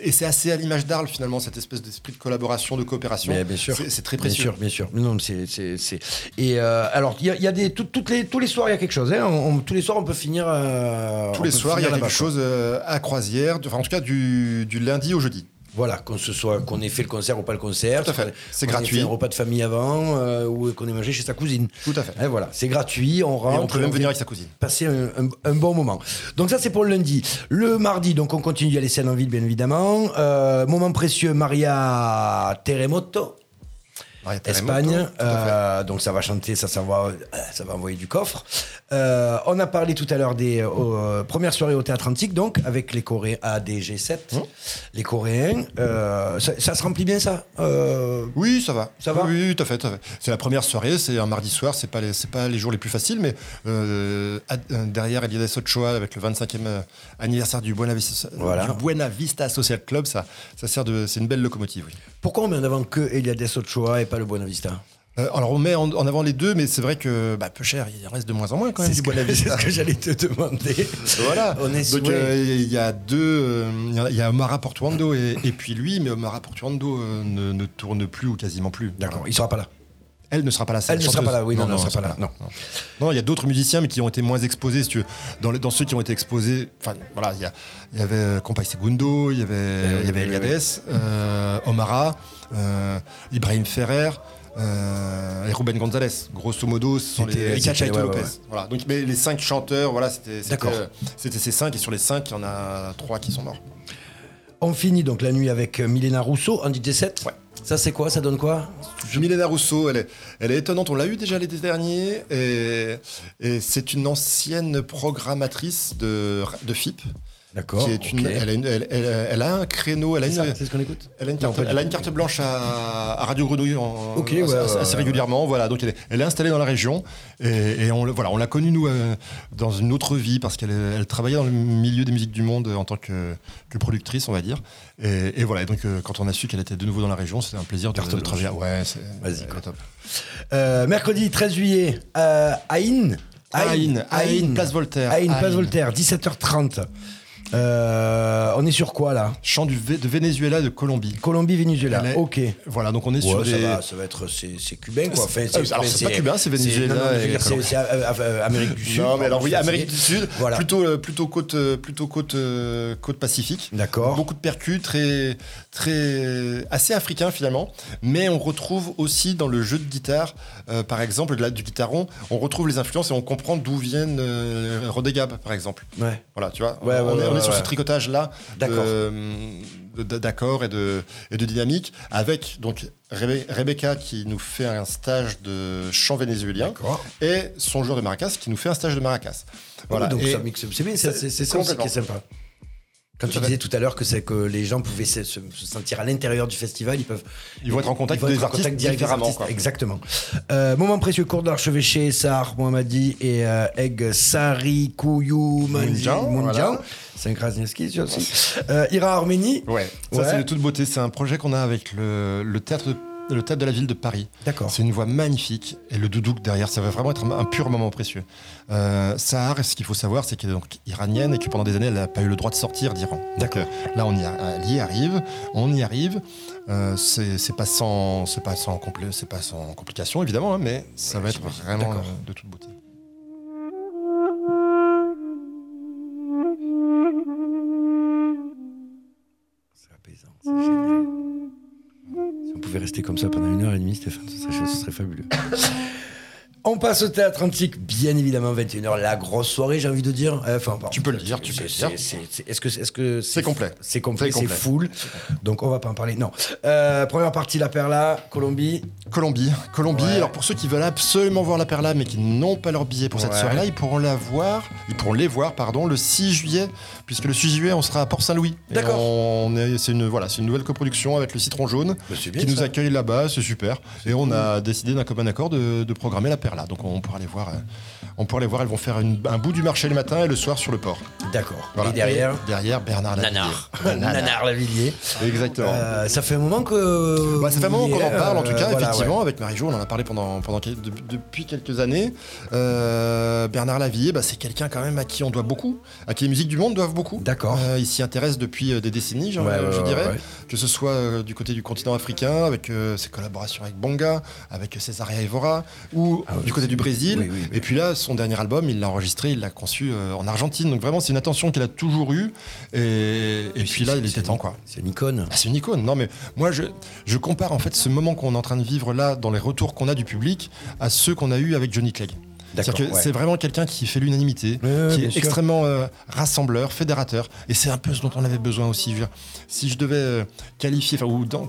Et c'est assez à l'image d'Arles finalement, cette espèce d'esprit de collaboration, de coopération. Mais bien sûr. C'est- très Bien précieux. sûr, bien sûr. Non, c'est, c'est, c'est- Et euh, alors, il y a, il y a des tout- toutes les tous les soirs, il y a quelque chose. Hein. On- on- tous les soirs, on peut finir. euh, Tous les soirs, il y a quelque chose euh, à croisière, de- enfin en tout cas du, du lundi au jeudi. Voilà, qu'on se soit qu'on ait fait le concert ou pas le concert. Tout à fait. C'est ait gratuit. fait un repas de famille avant euh, ou qu'on ait mangé chez sa cousine. Tout à fait. Et voilà, c'est gratuit, on Et rentre. on peut même venir avec sa cousine. passer un, un- un bon moment. Donc ça c'est pour le lundi. Le mardi, donc on continue, a les scènes en ville bien évidemment. Euh, moment précieux, Maria Terremoto. Espagne, euh, donc ça va chanter, ça, ça va, euh, ça va envoyer du coffre. Euh, on a parlé tout à l'heure des euh, premières soirées au Théâtre Antique, donc avec les Coréens ADG7, Hum. les Coréens. Ça, ça se remplit bien ça Oui, ça va. Ça va Oui, tout à fait. fait. C'est la première soirée, c'est un mardi soir, c'est pas les, pas les jours les plus faciles, mais derrière Eliades Ochoa avec le 25e euh, anniversaire du Buena Vista, Voilà. du Buena Vista Social Club, ça, ça sert de, c'est une belle locomotive. Oui. Pourquoi on met en avant que Eliades Ochoa et pas le Buena Vista? Euh, alors on met en, en avant les deux, mais c'est vrai que bah, peu cher, il en reste de moins en moins quand même [laughs] C'est ce, que, ce j'allais te demander. [laughs] Voilà. On est Donc euh, il y a deux, euh, il y a- il y a Omara Portuando et, et puis lui, mais Omara Portuando ne, ne tourne plus ou quasiment plus. D'accord, Voilà. il sera pas là. Elle ne sera pas là. Elle la ne sera pas là, oui, non, non, elle sera pas là, non. Non, il y a d'autres musiciens, mais qui ont été moins exposés, si tu veux. Dans, les- dans ceux qui ont été exposés, enfin, voilà, il y, a- il y avait euh, Compay Segundo, il y avait, il y avait oui, oui, Eliades, euh, Omara, euh, Ibrahim Ferrer. euh, et Ruben Gonzalez, grosso modo, ce sont C'était- les Chaito ouais, ouais, Lopez. ouais. Voilà. Donc, mais les cinq chanteurs, voilà, c'était c'était, D'accord. euh, c'était ces cinq, et sur les cinq, il y en a trois qui sont morts. On finit donc la nuit avec euh, Milena Rousseau en DJ 7 Ouais. Ça c'est quoi? Ça donne quoi? Milena Rousseau, elle est, elle est étonnante. On l'a eu déjà l'été dernier. Et, c'est une ancienne programmatrice de, de FIP. D'accord. Elle, a une- elle- elle- elle a un créneau, elle a ça, une, c'est ce qu'on écoute Elle a une Non, carte, elle a une carte blanche à, à Radio Grenouille en, assez, ouais, régulièrement. Voilà, donc elle est, installée dans la région et, et on, voilà, on l'a connue nous euh, dans une autre vie parce qu'elle travaillait dans le milieu des musiques du monde en tant que, que productrice, on va dire. Et, et voilà, et donc euh, quand on a su qu'elle était de nouveau dans la région, c'était un plaisir de, de blanche. travailler. Ouais, c'est Vas-y, top. Euh, mercredi 13 juillet, euh, Aïn. Aïn, Aïn, place Voltaire. Aïn, place Aïn. Voltaire, 17h30. Euh, on est sur quoi là? Chant du, de Venezuela, de Colombie. Colombie, Venezuela. Est- Ok. Voilà, donc on est Ouais, sur ça, des. va, ça va être c'est, cubain quoi. Enfin, Euh, alors, c'est pas cubain, c'est Venezuela c'est, euh, euh, Amérique du Sud. Non, mais alors oui, Amérique du Sud, Voilà. plutôt, euh, plutôt côte, euh, plutôt côte, euh, côte Pacifique. D'accord. Beaucoup de percus, très, très, assez africain finalement. Mais on retrouve aussi dans le jeu de guitare, euh, par exemple, la- du guitaron, on retrouve les influences et on comprend d'où viennent euh, Rodegab, par exemple. Ouais. Voilà, tu vois. Ouais, ouais, on est, ouais, on est sur ce tricotage-là D'accord. et de, et de dynamique, avec donc Rebe- Rebecca qui nous fait un stage de chant vénézuélien et son joueur de maracas qui nous fait un stage de maracas. Voilà. donc Et- ça mixe. C'est bien, ça aussi qui est sympa. Quand tu disais tout à l'heure que c'est que les gens pouvaient se, se- se sentir à l'intérieur du festival, ils peuvent. Ils vont être en contact ils vont des être en artistes contact direct des différemment, artistes. quoi. Exactement. Euh, moment précieux, cours d'archevêché, Sar, Mohammadi et euh, Egg Sari Kouyou voilà. C'est un Krasniewski, aussi. Euh, Ira Arménie. Ouais, ça Ouais. c'est de toute beauté. C'est un projet qu'on a avec le, le théâtre de, le théâtre de la ville de Paris. D'accord. C'est une voix magnifique et le doudouk derrière, ça va vraiment être un, pur moment précieux. Euh, Sahar, ce qu'il faut savoir, c'est qu'elle est donc iranienne et que pendant des années, elle n'a pas eu le droit de sortir d'Iran. D'accord. euh, là, on y, a- elle y arrive, on y arrive. Euh, c'est pas sans, c'est pas sans c'est pas sans complications évidemment, hein, mais ça va être vraiment de toute beauté. C'est apaisant, c'est génial. On pouvait rester comme ça pendant une heure et demie, Stéphane, ce serait, ce serait fabuleux. On passe au théâtre antique, bien évidemment, 21h, la grosse soirée, j'ai envie de dire. Euh, Enfin, pardon. Tu peux le dire, tu peux le C'est- dire. c'est- c'est- Est-ce que est-ce que C'est complet. C'est complet, C'est c'est full. Donc on va pas en parler. Non. Euh, première partie, la Perla, Colombie. Colombie. Colombie. Ouais. Alors pour ceux qui veulent absolument voir la Perla mais qui n'ont pas leur billet pour cette Ouais. soirée-là, ils pourront la voir, ils pourront les voir pardon le 6 juillet puisque le 6 juillet on sera à Port-Saint-Louis. D'accord. C'est une voilà, c'est une nouvelle coproduction avec le Citron Jaune Bah, c'est bien, qui nous accueille là-bas, c'est super. Et on a décidé d'un commun accord de, de programmer la Perla. Donc on pourra les voir euh, on pourra les voir, elles vont faire une- un bout du marché le matin et le soir sur le port. D'accord. Voilà. Et derrière, Et derrière Bernard Lavillier. Nanar. [laughs] Nanar Lavillier. Exactement. Euh, ça fait un moment que. Bah, ça fait un moment qu'on en parle, en euh, tout cas, voilà, effectivement. ouais. Avec Marie-Jo, on en a parlé pendant, depuis quelques années. Euh, Bernard Lavillier, bah, c'est quelqu'un quand même à qui on doit beaucoup, à qui les musiques du monde doivent beaucoup. D'accord. Euh, il s'y intéresse depuis euh, des décennies, je, Ouais, dirais. ouais. Que ce soit euh, du côté du continent africain, avec euh, ses collaborations avec Bonga, avec Cesaria Evora, ou Ah du côté du Brésil. oui, oui, oui. Et puis là, son dernier album, il l'a enregistré, il l'a conçu euh, en Argentine. Donc vraiment, c'est une attention qu'il a toujours eue. Et, et puis là, il était temps, quoi. C'est une icône. Ah, c'est une icône. Non, mais moi, je, je compare en fait ce moment qu'on est en train de vivre là, dans les retours qu'on a du public, à ceux qu'on a eu avec Johnny Clegg. Ouais. c'est vraiment quelqu'un qui fait l'unanimité, Ouais, qui est sûr. extrêmement euh, rassembleur, fédérateur. Et c'est un peu ce dont on avait besoin aussi. Je veux dire, si je devais euh, qualifier, enfin, ou dans,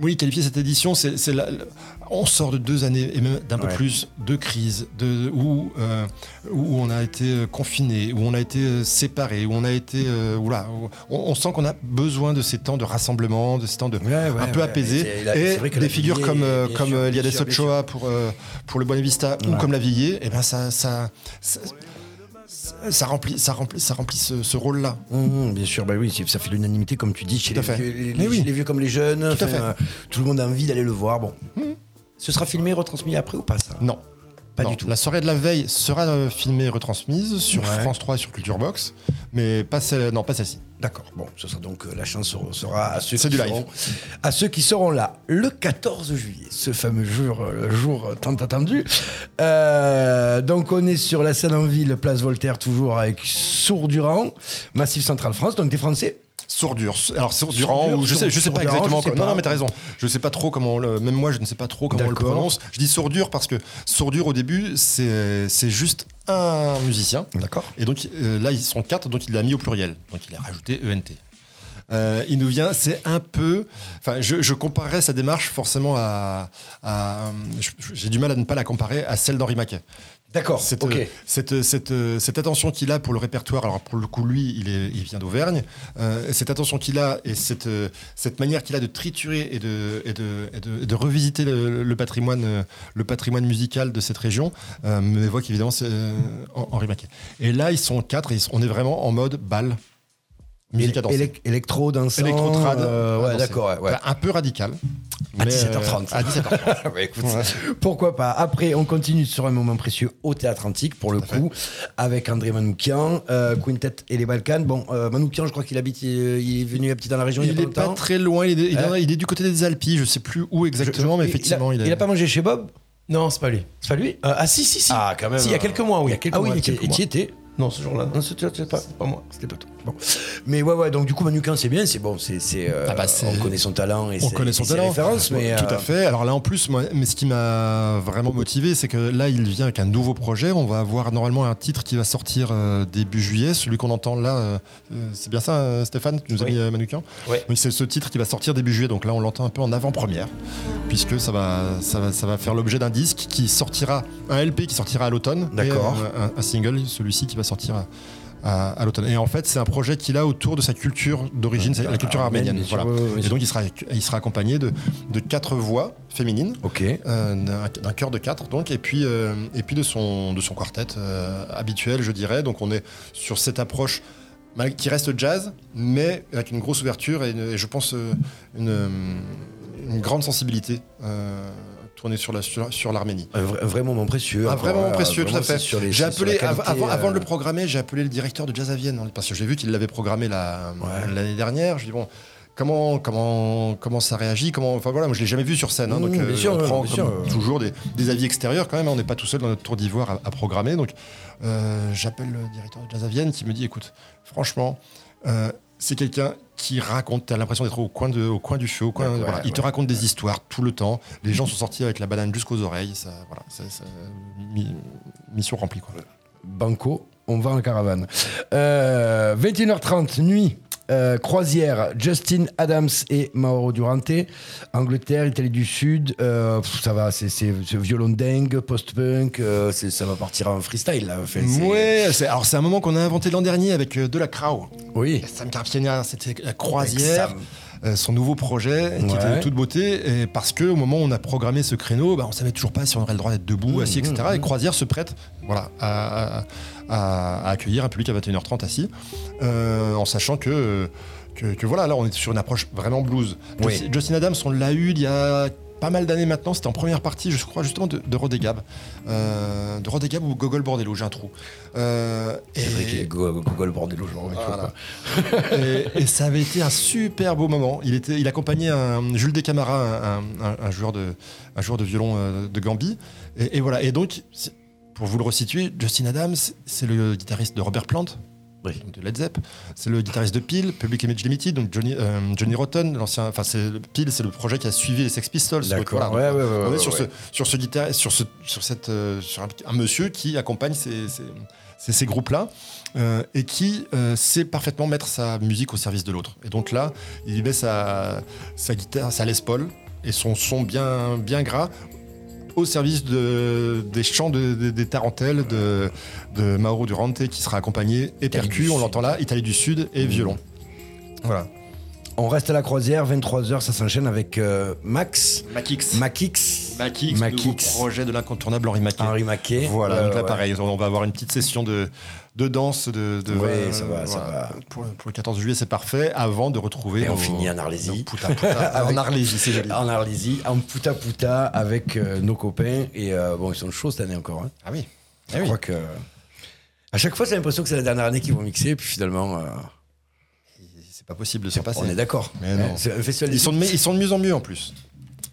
oui, qualifier cette édition, c'est la- on sort de deux années et même d'un peu plus de crise, de, où, euh, où on a été euh, confiné, où on a été euh, séparé, où on a été, euh, oula, on, on sent qu'on a besoin de ces temps de rassemblement, de ces temps de Ouais, ouais, un peu apaisés, et des la figures comme comme. Ochoa pour euh, pour le Buena Vista ou comme la Villiers, et ben ça ça ça, ça- remplit ça remplit ça remplit ce, ce rôle-là. Mmh, bien sûr, bah oui, ça fait l'unanimité, comme tu dis, chez Tout les fait. vieux, les, Mais les- oui. les vieux comme les jeunes. Tout enfin, euh, le monde a envie d'aller le voir. Bon. Ce sera filmé, retransmis après ou pas ça? Non. Pas Non. du tout. La soirée de la veille sera filmée et retransmise sur Ouais. France 3 et sur Culture Box, mais pas celle, non, pas celle-ci. D'accord. Bon, ce sera donc euh, la chance sera- à ceux qui du live. seront, à ceux qui seront là le 14 juillet, ce fameux jour, euh, le jour tant attendu. Euh, donc on est sur la scène en ville, place Voltaire, toujours avec Sourdurand, Massif Central France. Donc des Français. Sourdure. Alors Sourdurant, Sourdure, ou je sais, je sais pas exactement. sais. Non, non, mais t'as raison. Je sais pas trop comment. on le- même moi, je ne sais pas trop comment on le prononce. Je dis sourdure parce que sourdure au début, c'est juste un musicien. D'accord. Et donc euh, là, ils sont quatre, donc il l'a mis au pluriel. Donc il a rajouté ENT. Euh, il nous vient, c'est un peu. Enfin, je, je comparerais sa démarche forcément à. à- je- J'ai du mal à ne pas la comparer à celle d'Henri Maquet. D'accord, Cette, ok. cette, cette, cette attention qu'il a pour le répertoire, alors pour le coup, lui, il, est, il vient d'Auvergne, euh, cette attention qu'il a et cette, cette manière qu'il a de triturer et de, et de, et de, et de revisiter le, le patrimoine, le patrimoine musical de cette région euh, m'évoque évidemment c'est, euh, Henri Maquet. Et là, ils sont quatre, et on est vraiment en mode bal. Musique à danser. Élec- Électro, dansant. Électro-trad. euh, à ouais, d'accord, ouais, ouais. Enfin, un peu radical. À mais, 17h30. euh, à 17h30. [laughs] Ouais, écoute, Ouais. Pourquoi pas Après, on continue sur un moment précieux au Théâtre Antique, pour le coup, avec André Manoukian, euh, Quintet et les Balkans. Bon, euh, Manoukian, je crois qu'il habite, euh, il est venu petit dans la région il, Il est pas très loin, il est, il est- il est du côté des Alpes, je sais plus où exactement, Je- mais effectivement, il il, a, est- il a pas mangé chez Bob? Non, c'est pas lui. C'est pas lui? Euh, ah si, si, si. Ah, quand même. Si, il y a quelques mois, oui. Il y a quelques ah mois, oui, il y a quelques et mois. Non, ce jour-là. Non, c'était pas. C'est pas moi. C'était pas toi. Bon. Mais ouais, ouais, donc du coup, Manoukian, c'est bien, c'est bon, c'est. euh, Ah bah, on connaît son talent et On ses- connaît son et ses talent. références, mais. Tout euh, à fait. Alors là, en plus, moi, mais ce qui m'a vraiment motivé, c'est que là, il vient avec un nouveau projet. On va avoir normalement un titre qui va sortir euh, début juillet. Celui qu'on entend là, euh, euh, c'est bien ça, euh, Stéphane Tu nous as Oui. mis euh, Manukian Ouais. Oui, c'est ce titre qui va sortir début juillet. Donc là, on l'entend un peu en avant-première, puisque ça va, ça va, ça va faire l'objet d'un disque qui sortira, un LP qui sortira à l'automne. D'accord. euh, un, un single, celui-ci qui va sortir. à- à, à l'automne. Et en fait, c'est un projet qu'il a autour de sa culture d'origine, la culture arménienne, arménienne. sûr, Voilà. Et donc, il sera, il sera accompagné de, de quatre voix féminines, Ok. euh, d'un chœur de quatre, donc, et puis, euh, et puis de son, de son quartet euh, habituel, je dirais. Donc, on est sur cette approche qui reste jazz, mais avec une grosse ouverture et, une- et je pense une, une grande sensibilité euh, tournée sur la- sur l'Arménie. Un vrai, un vrai moment précieux. Moment euh, précieux, tout à vraiment, fait. J'ai appelé, qualité, avant, avant de euh, le programmer, j'ai appelé le directeur de Jazz à Vienne, hein, parce que j'ai vu qu'il l'avait programmé la- Ouais. l'année dernière. Je lui ai dit, bon, comment, comment, comment ça réagit comment, Enfin voilà, moi je l'ai jamais vu sur scène. hein, Mmh, donc bien euh, sûr, on prend comme euh. toujours des, des avis extérieurs quand même. hein, on n'est pas tout seul dans notre tour d'ivoire à, à programmer. Donc euh, j'appelle le directeur de Jazz à Vienne qui me dit, écoute, franchement, euh, c'est quelqu'un qui raconte, tu as l'impression d'être au coin, de, au coin du feu, au coin, Ouais, voilà. ouais, il te raconte des histoires tout le temps. Les gens sont sortis avec la banane jusqu'aux oreilles. Ça, voilà, c'est- c'est- mi- mission remplie. Quoi. Banco, on va en caravane. Euh, 21h30, nuit. Euh, croisière, Justin Adams et Mauro Durante, Angleterre, Italie du Sud, euh, pff, ça va, c'est violon dingue, post-punk, euh, ça va partir en freestyle là. Enfin, c'est- Ouais, alors c'est un moment qu'on a inventé l'an dernier avec euh, De La Crow. Oui. Sam Carpiena, c'était la croisière. Avec euh, son nouveau projet qui Ouais. était de toute beauté et parce que au moment où on a programmé ce créneau bah, on savait toujours pas si on aurait le droit d'être debout Mmh, assis etc mmh, et Croisière se prête voilà à, à- à- à accueillir un public à 21h30 assis euh, en sachant que, que que voilà là on est sur une approche vraiment blues Oui. Justin Adams on l'a eu il y a pas mal d'années maintenant, c'était en première partie, je crois, justement, de, de Rodégab. Euh, de Rodégab ou Gogol Bordello, j'ai un trou. Euh, C'est vrai et- qu'il est go- Google Bordello, genre. Voilà. et, et ça avait été un super beau moment. Il, était, il accompagnait un, Jules Descamara, un, un- un joueur, de, un joueur de violon euh, de Gambie. Et, et voilà. Et donc, pour vous le resituer, Justin Adams, c'est le guitariste de Robert Plant. Oui. De Led Zepp, c'est le guitariste de Peel, Public Image Limited, donc Johnny, euh, Johnny Rotten, l'ancien, enfin c'est Peel, c'est le projet qui a suivi les Sex Pistols. D'accord. Voilà, Ouais, donc, ouais, ouais, on est ouais, sur ce, sur ce guitariste, sur ce, sur cette, euh, sur un, un monsieur qui accompagne ces, ces, ces- ces groupes-là euh, et qui euh, sait parfaitement mettre sa musique au service de l'autre. Et donc là, il met sa, sa guitare, sa Les Paul et son son bien, bien gras au service de, des chants de- de- des tarentelles de, de Mauro Durante qui sera accompagné et percu, on l'entend là, Italie du Sud et violon. Voilà. On reste à la croisière, 23h, ça s'enchaîne avec euh, Max, Makix. Makix, Makix, Makix. nouveau projet de l'incontournable Henri Maquet. Henri Maquet. Voilà, donc là ouais. pareil, on va avoir une petite session de, de danse. De, de, Ouais, ça va, ça va. Pour, pour le 14 juillet, c'est parfait, avant de retrouver. Et on nos- finit en Arlésie. nos Puta puta. [laughs] Avec- en Arlésie, c'est joli. En Arlésie, en puta puta avec euh, nos copains. Et euh, bon, ils sont chauds cette année encore. hein. Ah oui. Je crois que. À chaque fois, c'est l'impression que c'est la dernière année qu'ils vont mixer. Puis finalement, euh, C'est pas possible de s'en passer. on est d'accord. Mais non. c'est un festival Ils sont, de, ils sont de mieux en mieux en plus.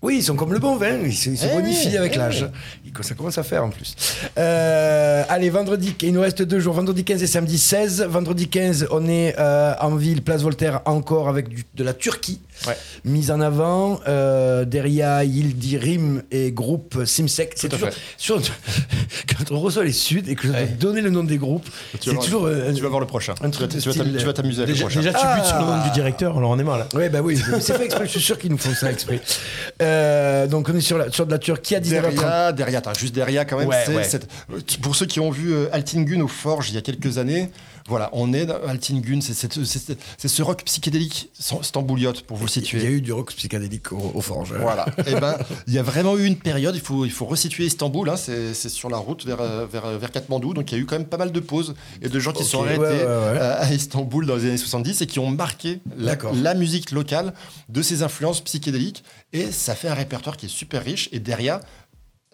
Oui, ils sont comme le bon vin, ils se, ils se Eh bonifient oui, avec eh l'âge. oui. Ça commence à faire en plus. Euh, allez, vendredi, il nous reste deux jours, vendredi 15 et samedi 16. Vendredi 15, on est euh, en ville, place Voltaire, encore avec du- de la Turquie. Ouais. mise en avant. Euh, Deria, Yildirim et groupe Simsec. C'est toujours. sur- [laughs] quand on reçoit les Suds et que je dois donner le nom des groupes, Tu c'est vas toujours. euh, Tu vas voir le prochain. un Tu vas truc de tu vas style, t'am- tu vas t'amuser avec le Déjà, prochain. déjà, tu Ah. butes sur le nom du directeur, alors on est mal. Là. Ouais, bah oui, c'est fait exprès, je suis sûr qu'ils nous font ça exprès. Euh, donc on est sur, la, sur de la Turquie à 19h30. Deria, Deria, attends, juste Deria quand même. Ouais, c'est ouais. cette- Pour ceux qui ont vu euh, Altingun au Forge il y a quelques années, voilà, on est dans Altingun, c'est ce rock psychédélique stambouliote pour vous le Il y a situer. eu du rock psychédélique au, au Forge. Voilà. [laughs] Et ben, il y a vraiment eu une période. Il faut, il faut resituer Istanbul. hein, c'est sur la route vers, vers, vers Katmandou. Donc il y a eu quand même pas mal de pauses et de gens qui sont arrêtés ouais, ouais. euh, à Istanbul dans les années 70 et qui ont marqué la, musique locale de ces influences psychédéliques. Et ça fait un répertoire qui est super riche. Et derrière,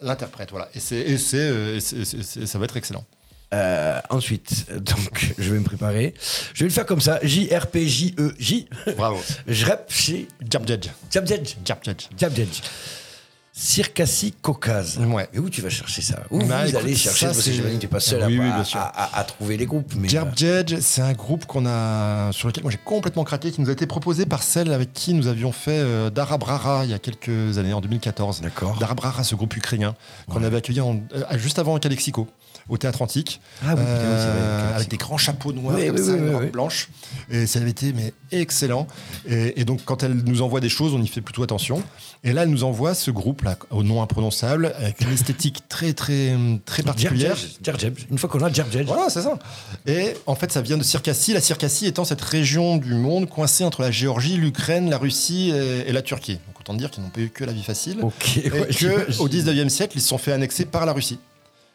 l'interprète. Voilà. Et, c'est, et, c'est, euh, c'est- ça va être excellent. Euh, ensuite, [laughs] donc je vais me préparer. Je vais le faire comme ça J-R-P-J-E-J. Bravo. [laughs] Je rep chez Jabjedj. Jabjedj. Jabjedj. Jabjedj. Circassie Caucase. Ouais. Et où tu vas chercher ça? Où Bah, vous écoute, allez chercher ça, Parce que c'est- j'imagine que tu n'es pas seul Oui, à, oui, à- à- à- trouver les groupes. Mais, euh, Jabjedj, c'est un groupe qu'on a sur lequel moi j'ai complètement craqué, qui nous a été proposé par celle avec qui nous avions fait euh, Darabrara il y a quelques années, en 2014. D'accord. Darabrara, ce groupe ukrainien qu'on avait accueilli en- euh, juste avant Calexico, au Théâtre Antique, Ah oui, putain, oui, c'est vrai, Euh, avec des grands chapeaux noirs, Oui, comme oui, ça, oui, une oui, robe oui. blanche. Et ça avait été mais excellent. Et, et donc quand elle nous envoie des choses, on y fait plutôt attention. Et là, elle nous envoie ce groupe là, au nom imprononçable, avec une esthétique très très très particulière. Une fois qu'on a Djerdjedj. Voilà, c'est ça. Et en fait, ça vient de Circassie. La Circassie étant cette région du monde coincée entre la Géorgie, l'Ukraine, la Russie et, et la Turquie. Donc autant dire qu'ils n'ont pas eu que la vie facile. Ok. Et ouais, que, au 19e siècle, ils se sont fait annexer par la Russie.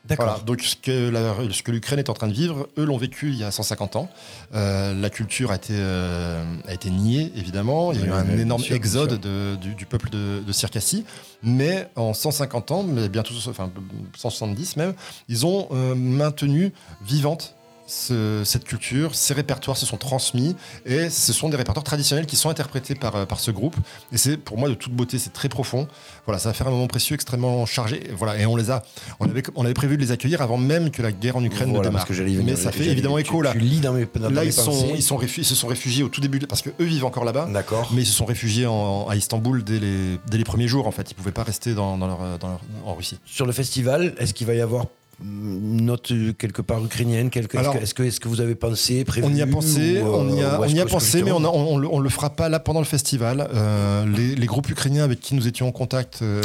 D'accord. Voilà. Donc ce que, la- ce que l'Ukraine est en train de vivre, eux l'ont vécu il y a 150 ans. Euh, la culture a été, euh, a été niée, évidemment. Il y a eu oui, un énorme sûr, exode de- du, du peuple de, de Circassie. Mais en 150 ans, mais bientôt, enfin 170 même, ils ont euh, maintenu vivante ce- cette culture, ces répertoires se sont transmis et ce sont des répertoires traditionnels qui sont interprétés par, euh, par ce groupe. Et c'est pour moi de toute beauté, c'est très profond. Voilà, ça va faire un moment précieux, extrêmement chargé. Voilà, et on les a, on avait, on avait prévu de les accueillir avant même que la guerre en Ukraine ne démarre. parce que j'allais y venir. Mais ça fait évidemment écho là. Tu lis dans mes, dans Là, mes ils, sont, ils, sont réfu- ils se sont réfugiés au tout début, parce que eux vivent encore là-bas. D'accord. Mais ils se sont réfugiés en- à Istanbul dès les, dès les premiers jours, en fait. Ils pouvaient pas rester dans, dans leur, dans leur- en Russie. Sur le festival, est-ce qu'il va y avoir note quelque part ukrainienne quelque, Est-ce que, vous avez pensé, prévu On y a pensé, ou, euh, on y a, on y pensé, mais on, on, le- on le fera pas là pendant le festival. Euh, les, les groupes ukrainiens avec qui nous étions en contact, euh,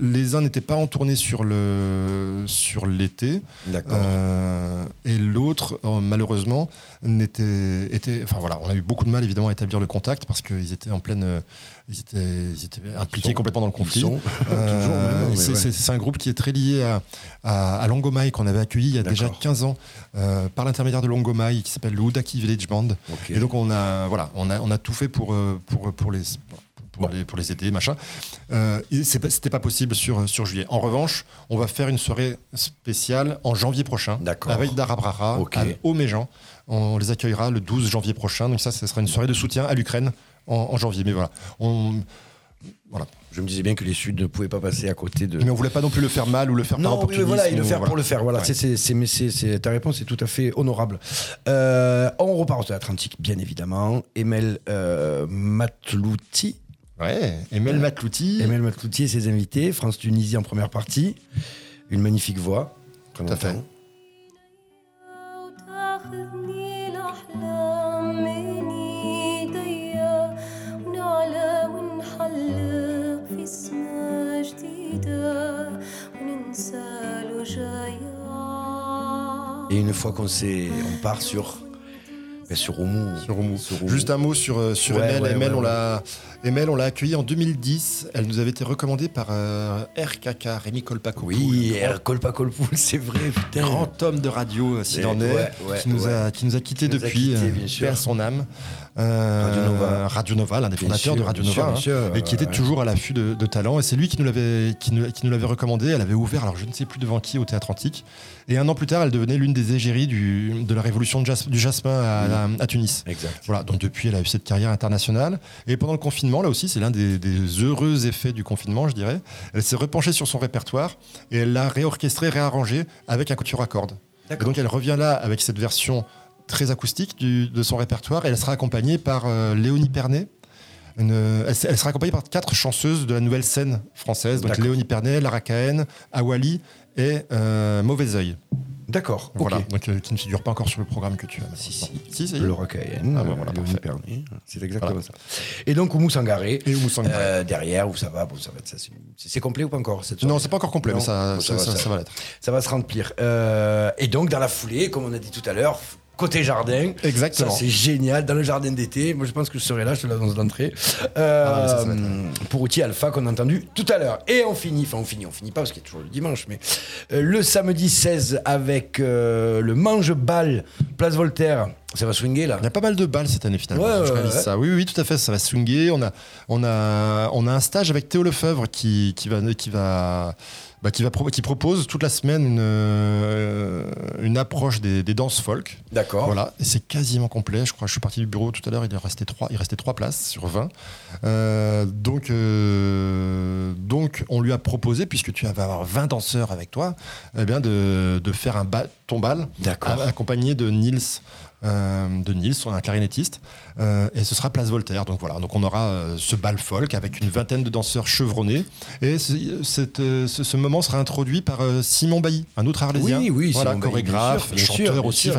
les uns n'étaient pas en tournée sur le sur l'été, D'accord. euh, et l'autre, malheureusement, n'était était. Enfin voilà, on a eu beaucoup de mal évidemment à établir le contact parce qu'ils étaient en pleine, ils étaient, ils étaient impliqués sont- complètement dans le conflit. [laughs] Euh, mais c'est ouais. un groupe qui est très lié à, à, à Longomai qu'on avait accueilli il y a déjà D'accord. 15 ans euh, par l'intermédiaire de Longomai qui s'appelle le Udaki Village Band. Et donc on a voilà, on a on a tout fait pour euh, pour pour les pour, les, pour les aider, machin. Euh, C'était pas possible sur, sur juillet. En revanche, on va faire une soirée spéciale en janvier prochain avec Darabrara Ok. à Auméjean. On les accueillera le 12 janvier prochain. Donc ça, ce sera une soirée de soutien à l'Ukraine en, janvier. Mais voilà. Voilà. Je me disais bien que les Suds ne pouvaient pas passer à côté de. Mais on ne voulait pas non plus le faire mal ou le faire non, par voilà, et le faire pour le faire. Voilà, ouais. c'est, ta réponse est tout à fait honorable. Euh, on repart de l'Atlantique, bien évidemment. Emel euh, Matlouti. Ouais, Emel Matlouti. Emel Matlouti et ses invités. France-Tunisie en première partie. Une magnifique voix. Tout à fait. Et une fois qu'on s'est, on part sur, ben, sur Oumou. Sur Oumou. Sur Oumou. Juste un mot sur, euh, sur Ouais, ouais, ouais, on l'a, Emel, on l'a accueillie en 2010. Elle nous avait été recommandée par euh, RKK, Rémi Kolpako. Oui, R. Colpa Colpoul, [laughs] c'est vrai, putain. grand homme de radio, euh, s'il en est, ouais, ouais, qui, nous ouais. a, qui nous a quittés nous depuis, sûr. à son âme. Euh, Radio Nova. Radio Nova, l'un des fondateurs sûr, de Radio sûr, Nova, bien sûr, hein, et qui était toujours à l'affût de, de talent. Et c'est lui qui nous l'avait, qui nous, qui nous l'avait recommandé. Elle avait ouvert, alors je ne sais plus devant qui, au Théâtre Antique. Et un an plus tard, elle devenait l'une des égéries du, de la révolution de jas- du jasmin à, à- à Tunis. Exact. Voilà, donc depuis, elle a eu cette carrière internationale. Et pendant le confinement, là aussi, c'est l'un des, des heureux effets du confinement, je dirais. Elle s'est repenchée sur son répertoire et elle l'a réorchestré, réarrangé avec un couture à cordes. Donc elle revient là avec cette version très acoustique du- de son répertoire et elle sera accompagnée par euh, Léonie Pernet. Une- elle, elle sera accompagnée par quatre chanceuses de la nouvelle scène française, donc. Léonie Pernet, Lara Cahen, Awali et euh, Mauvais Oeil. D'accord. Voilà, donc euh, qui ne figure pas encore sur le programme que tu as. Si, si. si, est. Laura Cayenne, Ah, bah, voilà, Léonie parfait. Pernet, c'est exactement ça. Et donc Oumou Sangaré, Et Oumou Sangaré. euh, derrière, où ça va, bon, ça va être ça, c'est- complet ou pas encore cette Non, c'est pas encore complet, Non. mais ça, Bon, ça, ça- ça va l'être. Ça va se remplir. Euh, et donc, dans la foulée, comme on a dit tout à l'heure, côté jardin. Exactement. C'est génial. Dans le jardin d'été, moi, je pense que je serai là, je te l'annonce d'entrée. Euh, Ah, pour outil alpha qu'on a entendu tout à l'heure. Et on finit, enfin, on finit, on finit pas parce qu'il y a toujours le dimanche, mais euh, le samedi 16 avec euh, le mange-bal Place Voltaire. Ça va swinguer là. Il y a pas mal de balles cette année finalement. Ouais, Je ouais, réalise ouais. ça. Oui, oui, tout à fait. Ça va swinguer. On a, on a, on a un stage avec Théo Lefebvre qui, qui va, qui va, bah, qui va, qui propose toute la semaine une, euh, une approche des, des danses folk. D'accord. Voilà, et c'est quasiment complet. Je crois je suis parti du bureau tout à l'heure, il, restait trois- il restait trois places sur 20. Euh, donc, euh, donc, on lui a proposé, puisque tu vas avoir 20 danseurs avec toi, eh bien de, de faire un ba- ton bal accompagné de Nils. Euh, de Nils, un clarinettiste, euh, et ce sera Place Voltaire. Donc voilà, donc on aura euh, ce bal folk avec une vingtaine de danseurs chevronnés, et ce, cette, ce, ce moment sera introduit par Simon Bailly, un autre arlésien, Oui, oui, voilà, Simon Bailly, bien chorégraphe, chanteur aussi,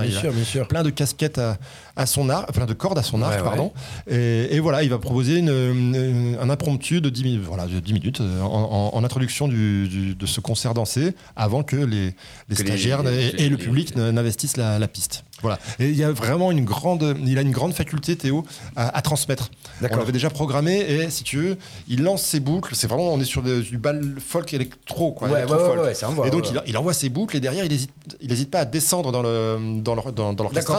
plein de casquettes à, à son arc, plein de cordes à son arc, Ouais, ouais. pardon. Et, et voilà, il va proposer une, une- un impromptu de 10 minutes, voilà, de 10 minutes euh, en, en- en introduction du- du- de ce concert dansé avant que les, les Que stagiaires les- et, et le public n'investissent la, la piste. Voilà. Et il y a vraiment une grande, il a une grande faculté, Théo, à, à transmettre. On l'avait déjà programmé et si tu veux, il lance ses boucles. C'est vraiment, on est sur de- du bal folk électro, quoi. Ouais, électro ouais, ouais, et donc il, il envoie ses boucles et derrière il hésite, il hésite pas à descendre dans le dans le- dans- dans l'orchestre,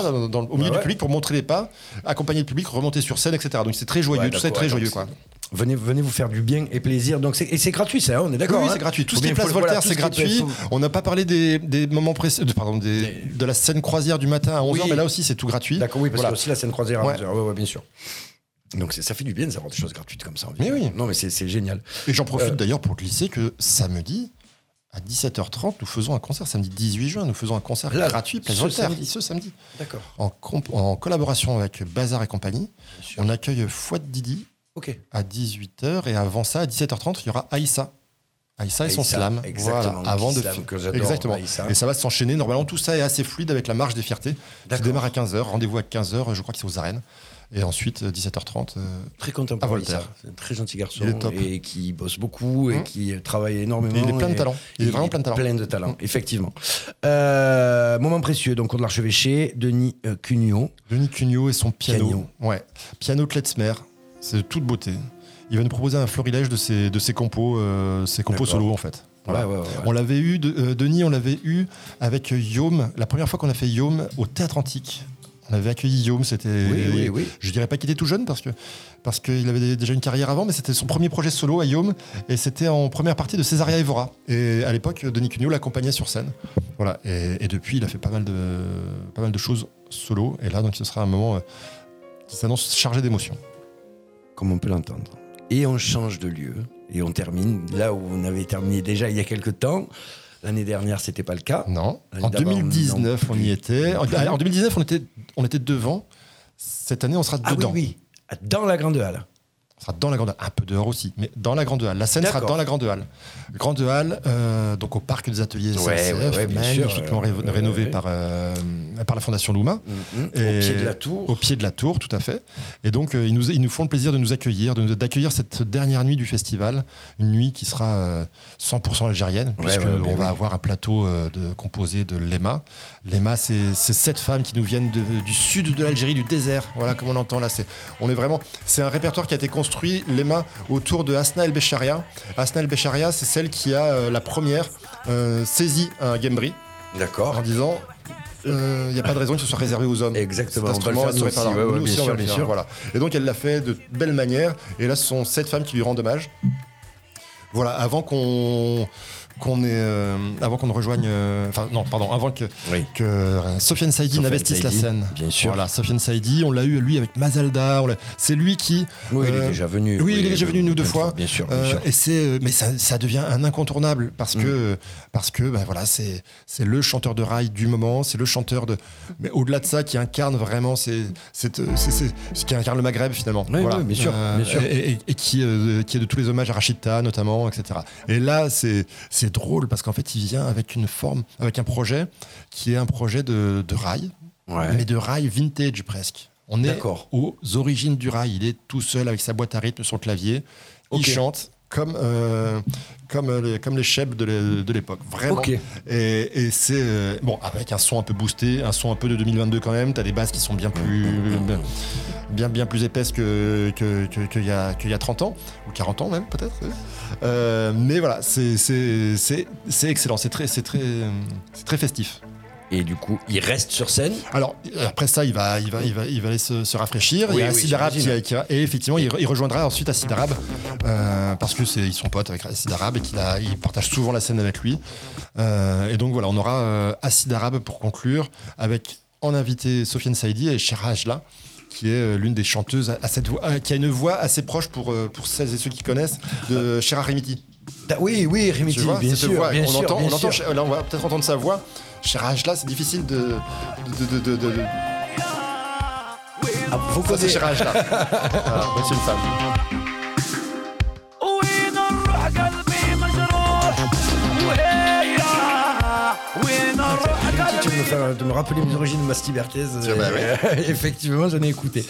au milieu du public pour montrer les pas, accompagner le public, remonter sur scène, etc. Donc c'est très joyeux, Ouais, tout ça est très joyeux, quoi. Venez, venez vous faire du bien et plaisir. Donc et c'est gratuit, ça, hein, on est d'accord oui, hein c'est gratuit. Tout ce qui est place voilà, Voltaire, c'est gratuit. On n'a pas parlé des, des moments précis, de, pardon, des, Des- de la scène croisière du matin à 11h, Oui. mais là aussi c'est tout gratuit. D'accord, oui, parce Voilà. a aussi la scène croisière à Ouais. 11 heures. Ouais, ouais, bien sûr. Donc ça fait du bien d'avoir des choses gratuites comme ça. en Mais oui. Non, mais c'est c'est génial. Et j'en profite Euh, d'ailleurs pour glisser que samedi, à 17h30, nous faisons un concert. Samedi 18 juin, nous faisons un concert Là, gratuit, Place ce Voltaire, samedi. ce samedi. D'accord. En, collaboration avec Bazar et compagnie, on accueille Fouad Didi à 18h et avant ça, à 17h30, il y aura Aïssa. Aïssa et son Aïssa, slam. exactement, Voilà, avant de que Exactement. Aïssa. Et ça va s'enchaîner. Normalement, tout ça est assez fluide avec la marche des fiertés qui démarre à 15h. Rendez-vous à 15h, je crois que c'est aux arènes. Et ensuite, euh, 17h30. euh, Très content À pour Voltaire. C'est un très gentil garçon Il est top. et qui bosse beaucoup et Mmh. qui travaille énormément. Et il est plein de talent. Il est vraiment plein de talent. Plein de talent, effectivement. Euh, moment précieux, donc on de l'archevêché, Denis euh, Cugnot. Denis Cugnot et son piano. Piano. Ouais. Piano Klezmer. C'est de toute beauté. Il va nous proposer un florilège de ses, de ses compos, euh, ses compos solo en fait. Voilà. Ouais, ouais, ouais, ouais. On l'avait eu, de- euh, Denis, on l'avait eu avec Yom. La première fois qu'on a fait Yom au Théâtre Antique. On avait accueilli Yom, c'était. Oui, oui, oui. Je dirais pas qu'il était tout jeune parce que parce qu'il avait déjà une carrière avant, mais c'était son premier projet solo à Yom et c'était en première partie de Césaria Evora. Et à l'époque, Denis Cugnot l'accompagnait sur scène. Voilà. Et, et depuis, il a fait pas mal de pas mal de choses solo. Et là, donc, ce sera un moment euh, qui s'annonce chargé d'émotions. comme on peut l'entendre. Et on change de lieu et on termine là où on avait terminé déjà il y a quelques temps. L'année dernière, c'était pas le cas. Non. En d'avant, 2019, non on y était. En, plus. en 2019, on était, on était devant. Cette année, on sera Ah dedans. oui, oui, dans la grande halle. Sera dans la grande halle. Un peu dehors aussi, mais dans la grande halle. La scène sera dans la grande halle. Grande halle, euh, donc au parc des ateliers Ouais, SNCF, ouais, ouais, magnifiquement euh, ré- rénové. Par, euh, par la Fondation Louma. Mhm. Au Et- pied de la tour. Au pied de la tour, tout à fait. Et donc, euh, ils, nous, ils nous font le plaisir de nous accueillir, de d'accueillir cette dernière nuit du festival. Une nuit qui sera euh, 100% algérienne, Ouais, puisque ouais, on mais va avoir un plateau de, composé de Lema. Lema, c'est sept femmes qui nous viennent de- du sud de l'Algérie, du désert. Voilà comme on l'entend là. C'est, on est vraiment. C'est un répertoire qui a été construit, Lema, autour de Asna El Becharia. Asna El Becharia, c'est celle qui a euh, la première euh, saisi un gambri D'accord. en disant il n'y a pas de raison que ce soit réservé aux hommes. Exactement, on va le faire nous aussi, ouais, ouais, Nous on va le faire, sûr. Voilà. Et donc elle l'a fait de belle manière. Et là, ce sont sept femmes qui lui rendent hommage. Voilà, avant qu'on qu'on est, euh, avant qu'on ne rejoigne, euh, enfin non, pardon, avant que Oui. que euh, Sofiane Saidi n'investisse la scène. bien sûr. Voilà, Sofiane Saidi, on l'a eu lui avec Mazalda. C'est lui qui. Oui, il est déjà venu. Oui, il est déjà venu une ou deux fois. Bien sûr, bien sûr. et c'est, mais ça, ça devient un incontournable parce Mm. que parce que bah, voilà, c'est c'est le chanteur de rail du moment, c'est le chanteur de. Mais au-delà de ça, qui incarne vraiment, c'est c'est c'est qui incarne le Maghreb finalement. Oui, oui, bien sûr, bien sûr. Et, et- et qui euh, qui est de tous les hommages à Rachida notamment, etc. Et là, c'est c'est drôle parce qu'en fait, il vient avec une forme, avec un projet qui est un projet de, de rail, Ouais. mais de rail vintage presque. On est aux origines du rail. Il est tout seul avec sa boîte à rythme, son clavier. Il chante comme, euh, comme, les, comme les chefs de l'é- de l'époque. Vraiment. Et, et c'est. euh, bon, avec un son un peu boosté, un son un peu de 2022 quand même. T'as des basses qui sont bien plus. Bien, bien plus épaisses que- que- que- qu'il y, a- qu'il y a 30 ans, ou 40 ans même, peut-être. Euh, mais voilà, c'est excellent. C'est très, très, c'est très festif. Et du coup, il reste sur scène. Alors après ça, il va, il va, il va, il va aller se, se rafraîchir. Oui, il y a oui, Acid Arabe qui, j'imagine. qui va- et effectivement, il, re- il rejoindra ensuite Acid Arabe euh, parce que c'est ils sont potes avec Acid Arabe et qu'il a, il partage souvent la scène avec lui. Euh, et donc voilà, on aura euh, Acid Arabe pour conclure avec en invité Sofiane Saidi et Shera Ajla qui est l'une des chanteuses à, cette voix, qui a une voix assez proche pour, pour celles et ceux qui connaissent de Shera Remiti. Da- Oui, oui, Tu Remiti, vois, bien cette sûr, voix, bien on sûr, entend, bien on entend, sûr. là on va peut-être entendre sa voix. Shera Ajla, c'est difficile de, de, de, de- Ah, faut Ça, c'est Chirage là. Moi, c'est une femme. de me rappeler mes origines mastibertaises. Ah bah. [laughs] Effectivement, j'en ai écouté.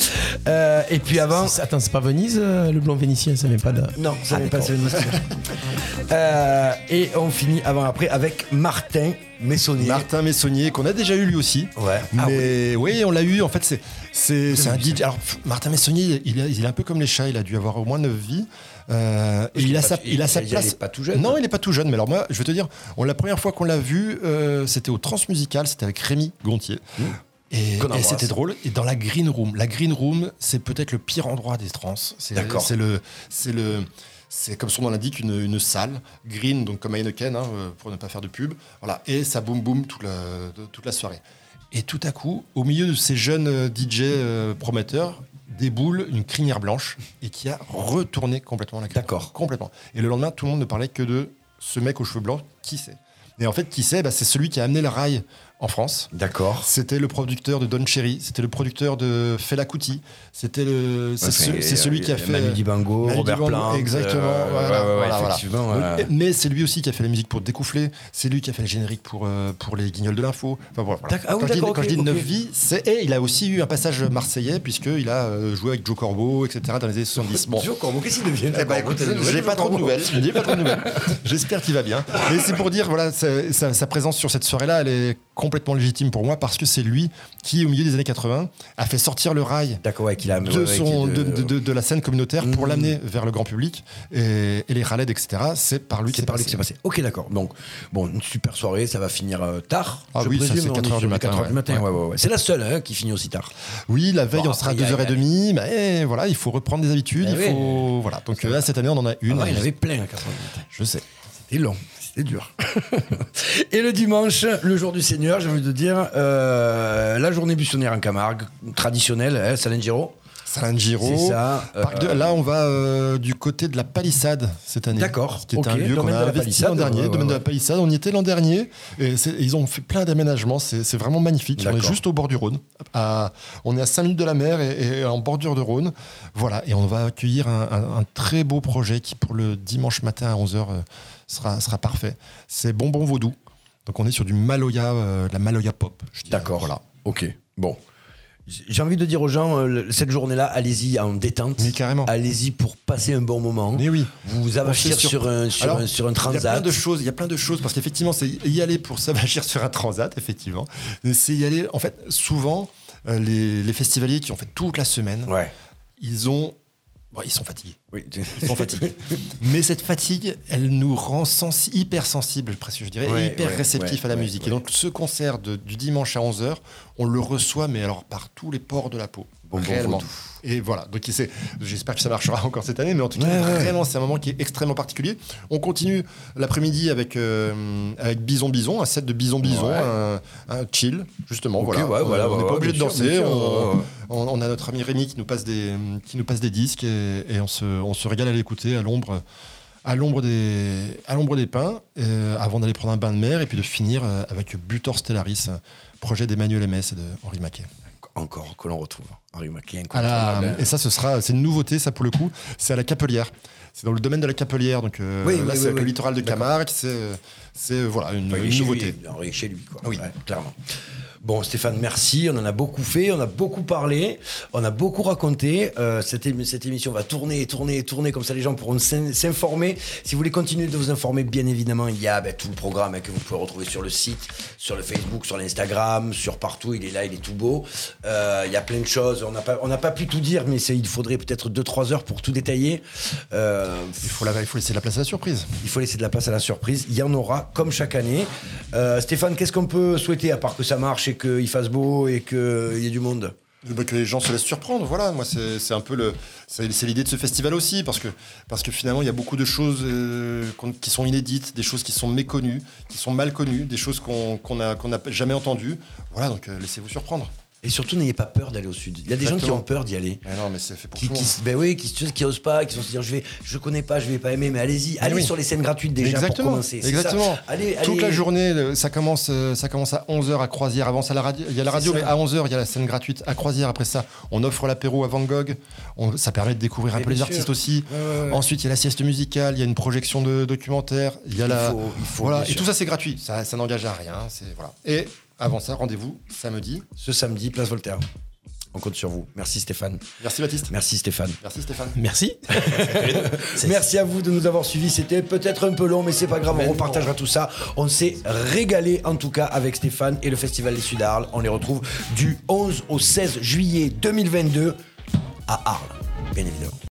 Euh, et puis avant. Attends, c'est pas Venise, euh, le blanc vénitien, ça n'est pas de... Non, ça n'est ah, pas Venise. [laughs] euh, et on finit avant-après avec Martin Messonnier. Martin Messonnier, qu'on a déjà eu lui aussi. Ouais. Ah Mais oui. on l'a eu. En fait, c'est, c'est, un DJ. Martin Messonnier, il, il, est un peu comme les chats, il a dû avoir au moins 9 vies. Euh, il a sa, il a sa il- il place. est pas tout jeune. Non, il est pas tout jeune. Mais alors moi, je vais te dire, on, la première fois qu'on l'a vu, euh, c'était au Transmusical. C'était avec Rémi Gontier. Et, Qu'on et c'était drôle. Et dans la green room, la green room, c'est peut-être le pire endroit des trans. C'est D'accord. C'est le, c'est le, c'est comme son nom l'indique une, une salle green, donc comme Heineken, hein, euh, pour ne pas faire de pub. Voilà. Et ça boum boum toute la, de- toute la soirée. Et tout à coup, au milieu de ces jeunes DJ euh, prometteurs, déboule une crinière blanche et qui a retourné complètement la green. D'accord. Complètement. Et le lendemain, tout le monde ne parlait que de ce mec aux cheveux blancs. Qui c'est? Et en fait, qui c'est? Bah, C'est celui qui a amené le rail en France. D'accord. C'était le producteur de Don Cherry, c'était le producteur de Fela Kuti, c'était le, c'est, Ouais, ce- celui qui a euh, fait Manu Dibango, Manu Robert Dibango, Plant. exactement. euh, voilà, ouais, ouais, voilà, voilà. effectivement. Euh, Mais c'est lui aussi qui a fait la musique pour Découfler, c'est lui qui a fait le générique pour, euh, pour les Guignols de l'info. Enfin, voilà. Ah oui, quand je dis, d'accord, quand je dis ok, 9 ok. vies, c'est, et il a aussi eu un passage marseillais, puisqu'il a euh, joué avec Joe Corbeau, etc. dans les années 70. Bon. Joe Corbeau, qu'est-ce qu'il devient Eh ben, écoute, j'ai pas trop de nouvelles. J'ai pas trop de nouvelles. J'espère qu'il va bien. Mais c'est pour dire, voilà, sa, présence sur cette soirée-là, elle est complètement légitime pour moi parce que c'est lui qui, au milieu des années 80, a fait sortir le rail ouais, a. de, ouais, son, qu'il- de, de- de- de la scène communautaire pour Mhm. l'amener vers le grand public et, et les raleds, etc. C'est par lui que C'est par lui que c'est passé. Ok, d'accord. Donc, bon, une super soirée, ça va finir euh, tard. Ah je oui, ça, présume, c'est on 4 est heures sur du les matin, 4 heures du matin, ouais, ouais, ouais. C'est la seule hein, qui finit aussi tard. Oui, la veille, Bon, on sera à après, il y a- 2h30. Mais voilà, il faut reprendre des habitudes. Eh il faut, voilà. Donc euh, là, cette année, on en a une. Ah il y en avait plein à 4 heures du matin. Je sais. C'était long, c'était dur. [laughs] Et le dimanche, le jour du Seigneur, j'ai envie de dire, euh, la journée buissonnière en Camargue, traditionnelle, hein, Salengiro. Salangiro. C'est ça. euh, de- là, on va euh, du côté de la Palissade cette année. D'accord, Ce qui est ok, un lieu qu'on a investi l'an dernier. ouais, ouais, domaine de la Palissade. On y était l'an dernier. Et ils ont fait plein d'aménagements. C'est vraiment magnifique. On est juste au bord du Rhône. À- on est à 5 minutes de la mer et, et en bordure de Rhône. Voilà. Et on va accueillir un, un- un très beau projet qui, pour le dimanche matin à 11h, sera, sera parfait. C'est Bonbon Vaudou. Donc on est sur du Maloya, euh, la Maloya pop. D'accord. Voilà. Ok. Bon. J'ai envie de dire aux gens, euh, cette journée-là, allez-y en détente. Mais carrément. Allez-y pour passer un bon moment. Mais oui. Vous vous avachir sur un, sur Alors, un, sur un Il y a plein transat. de choses, il y a plein de choses parce qu'effectivement, c'est y aller pour s'avachir sur un transat, effectivement. C'est y aller. En fait, souvent, euh, les, les festivaliers qui ont fait toute la semaine, Ouais. ils ont, bon, ils sont fatigués. Oui. [laughs] Ils sont fatigués. Mais cette fatigue, elle nous rend sens- hyper sensibles, presque, je dirais, Ouais, et hyper ouais, réceptifs ouais, à la musique. Et donc, ce concert de- du dimanche à 11h, on le reçoit, mais alors par tous les pores de la peau. Réellement. Et voilà. Donc, j'espère que ça marchera [laughs] encore cette année, mais en tout cas, vraiment, c'est un moment qui est extrêmement particulier. On continue l'après-midi avec, euh, avec Bison Bison, un set de Bison Bison, un, un chill, justement. Voilà. voilà, on n'est pas obligé de danser. sûr, on, a notre ami Rémi qui nous passe des, qui nous passe des disques et, et on, se, on se régale à l'écouter à l'ombre. À l'ombre des, à l'ombre des pins, euh, avant d'aller prendre un bain de mer et puis de finir euh, avec Butor Stellaris, projet d'Emmanuel MS et de Henri Maquet. Encore que l'on retrouve. Henri Maquet, et ça, ce sera, c'est une nouveauté, ça pour le coup, c'est à la Capelière. C'est dans le domaine de la Capelière, donc euh, Oui, là oui, c'est oui, le littoral de Camargue, c'est, euh, euh, voilà une, Enfin, il est une chez nouveauté. Lui, Henri est chez lui, quoi. Oui. Ouais, clairement. Bon, Stéphane, merci. On en a beaucoup fait, on a beaucoup parlé, on a beaucoup raconté. Euh, cette, émi- cette émission va tourner et tourner et tourner, comme ça les gens pourront s'in- s'informer. Si vous voulez continuer de vous informer, bien évidemment, il y a ben, tout le programme hein, que vous pouvez retrouver sur le site, sur le Facebook, sur l'Instagram, sur partout. Il est là, il est tout beau. Euh, il y a plein de choses. On n'a pas, on n'a pas pu tout dire, mais il faudrait peut-être 2-3 heures pour tout détailler. Euh, Il faut, la- il faut laisser la place à la surprise. il faut laisser de la place à la surprise. Il y en aura comme chaque année. Stéphane, qu'est-ce qu'on peut souhaiter à part que ça marche qu'il fasse beau et qu'il y ait du monde Bah, que les gens se laissent surprendre, voilà. Moi, c'est un peu le, c'est l'idée de ce festival aussi, parce que parce que finalement, il y a beaucoup de choses euh, qui sont inédites, des choses qui sont méconnues, qui sont mal connues, des choses qu'on n'a jamais entendues. Voilà, donc euh, laissez-vous surprendre. Et surtout, n'ayez pas peur d'aller au sud. Il y a des gens qui ont peur d'y aller. Mais non, mais c'est fait pour Qui, qui, ben oui, qui, se- qui osent pas, qui vont se dire je vais, je connais pas, je vais pas aimer, mais allez-y, allez oui. sur les scènes gratuites déjà Exactement. pour commencer. Exactement. ça. Allez, Toute allez- la journée, le- ça commence, euh, ça commence à 11h à Croisière. Avant ça, la radio, il y a la radio, mais à 11h, il y a la scène gratuite à Croisière. Après ça, on offre l'apéro à Van Gogh. On- ça permet de découvrir un peu les artistes aussi. Ensuite, il y a la sieste musicale, il y a une projection de documentaire. Il y a Il la. faut- il faut, voilà. Et tout ça, c'est gratuit. Ça, ça n'engage à rien. C'est voilà. Et avant ça, rendez-vous samedi. Ce samedi, place Voltaire. On compte sur vous. Merci Stéphane. Merci Baptiste. Merci Stéphane. Merci Stéphane. Merci. [laughs] Merci à vous de nous avoir suivis. C'était peut-être un peu long, mais c'est pas grave. On repartagera tout ça. On s'est régalé en tout cas avec Stéphane et le Festival des Sud Arles. On les retrouve du 11 au 16 juillet 2022 à Arles, bien évidemment.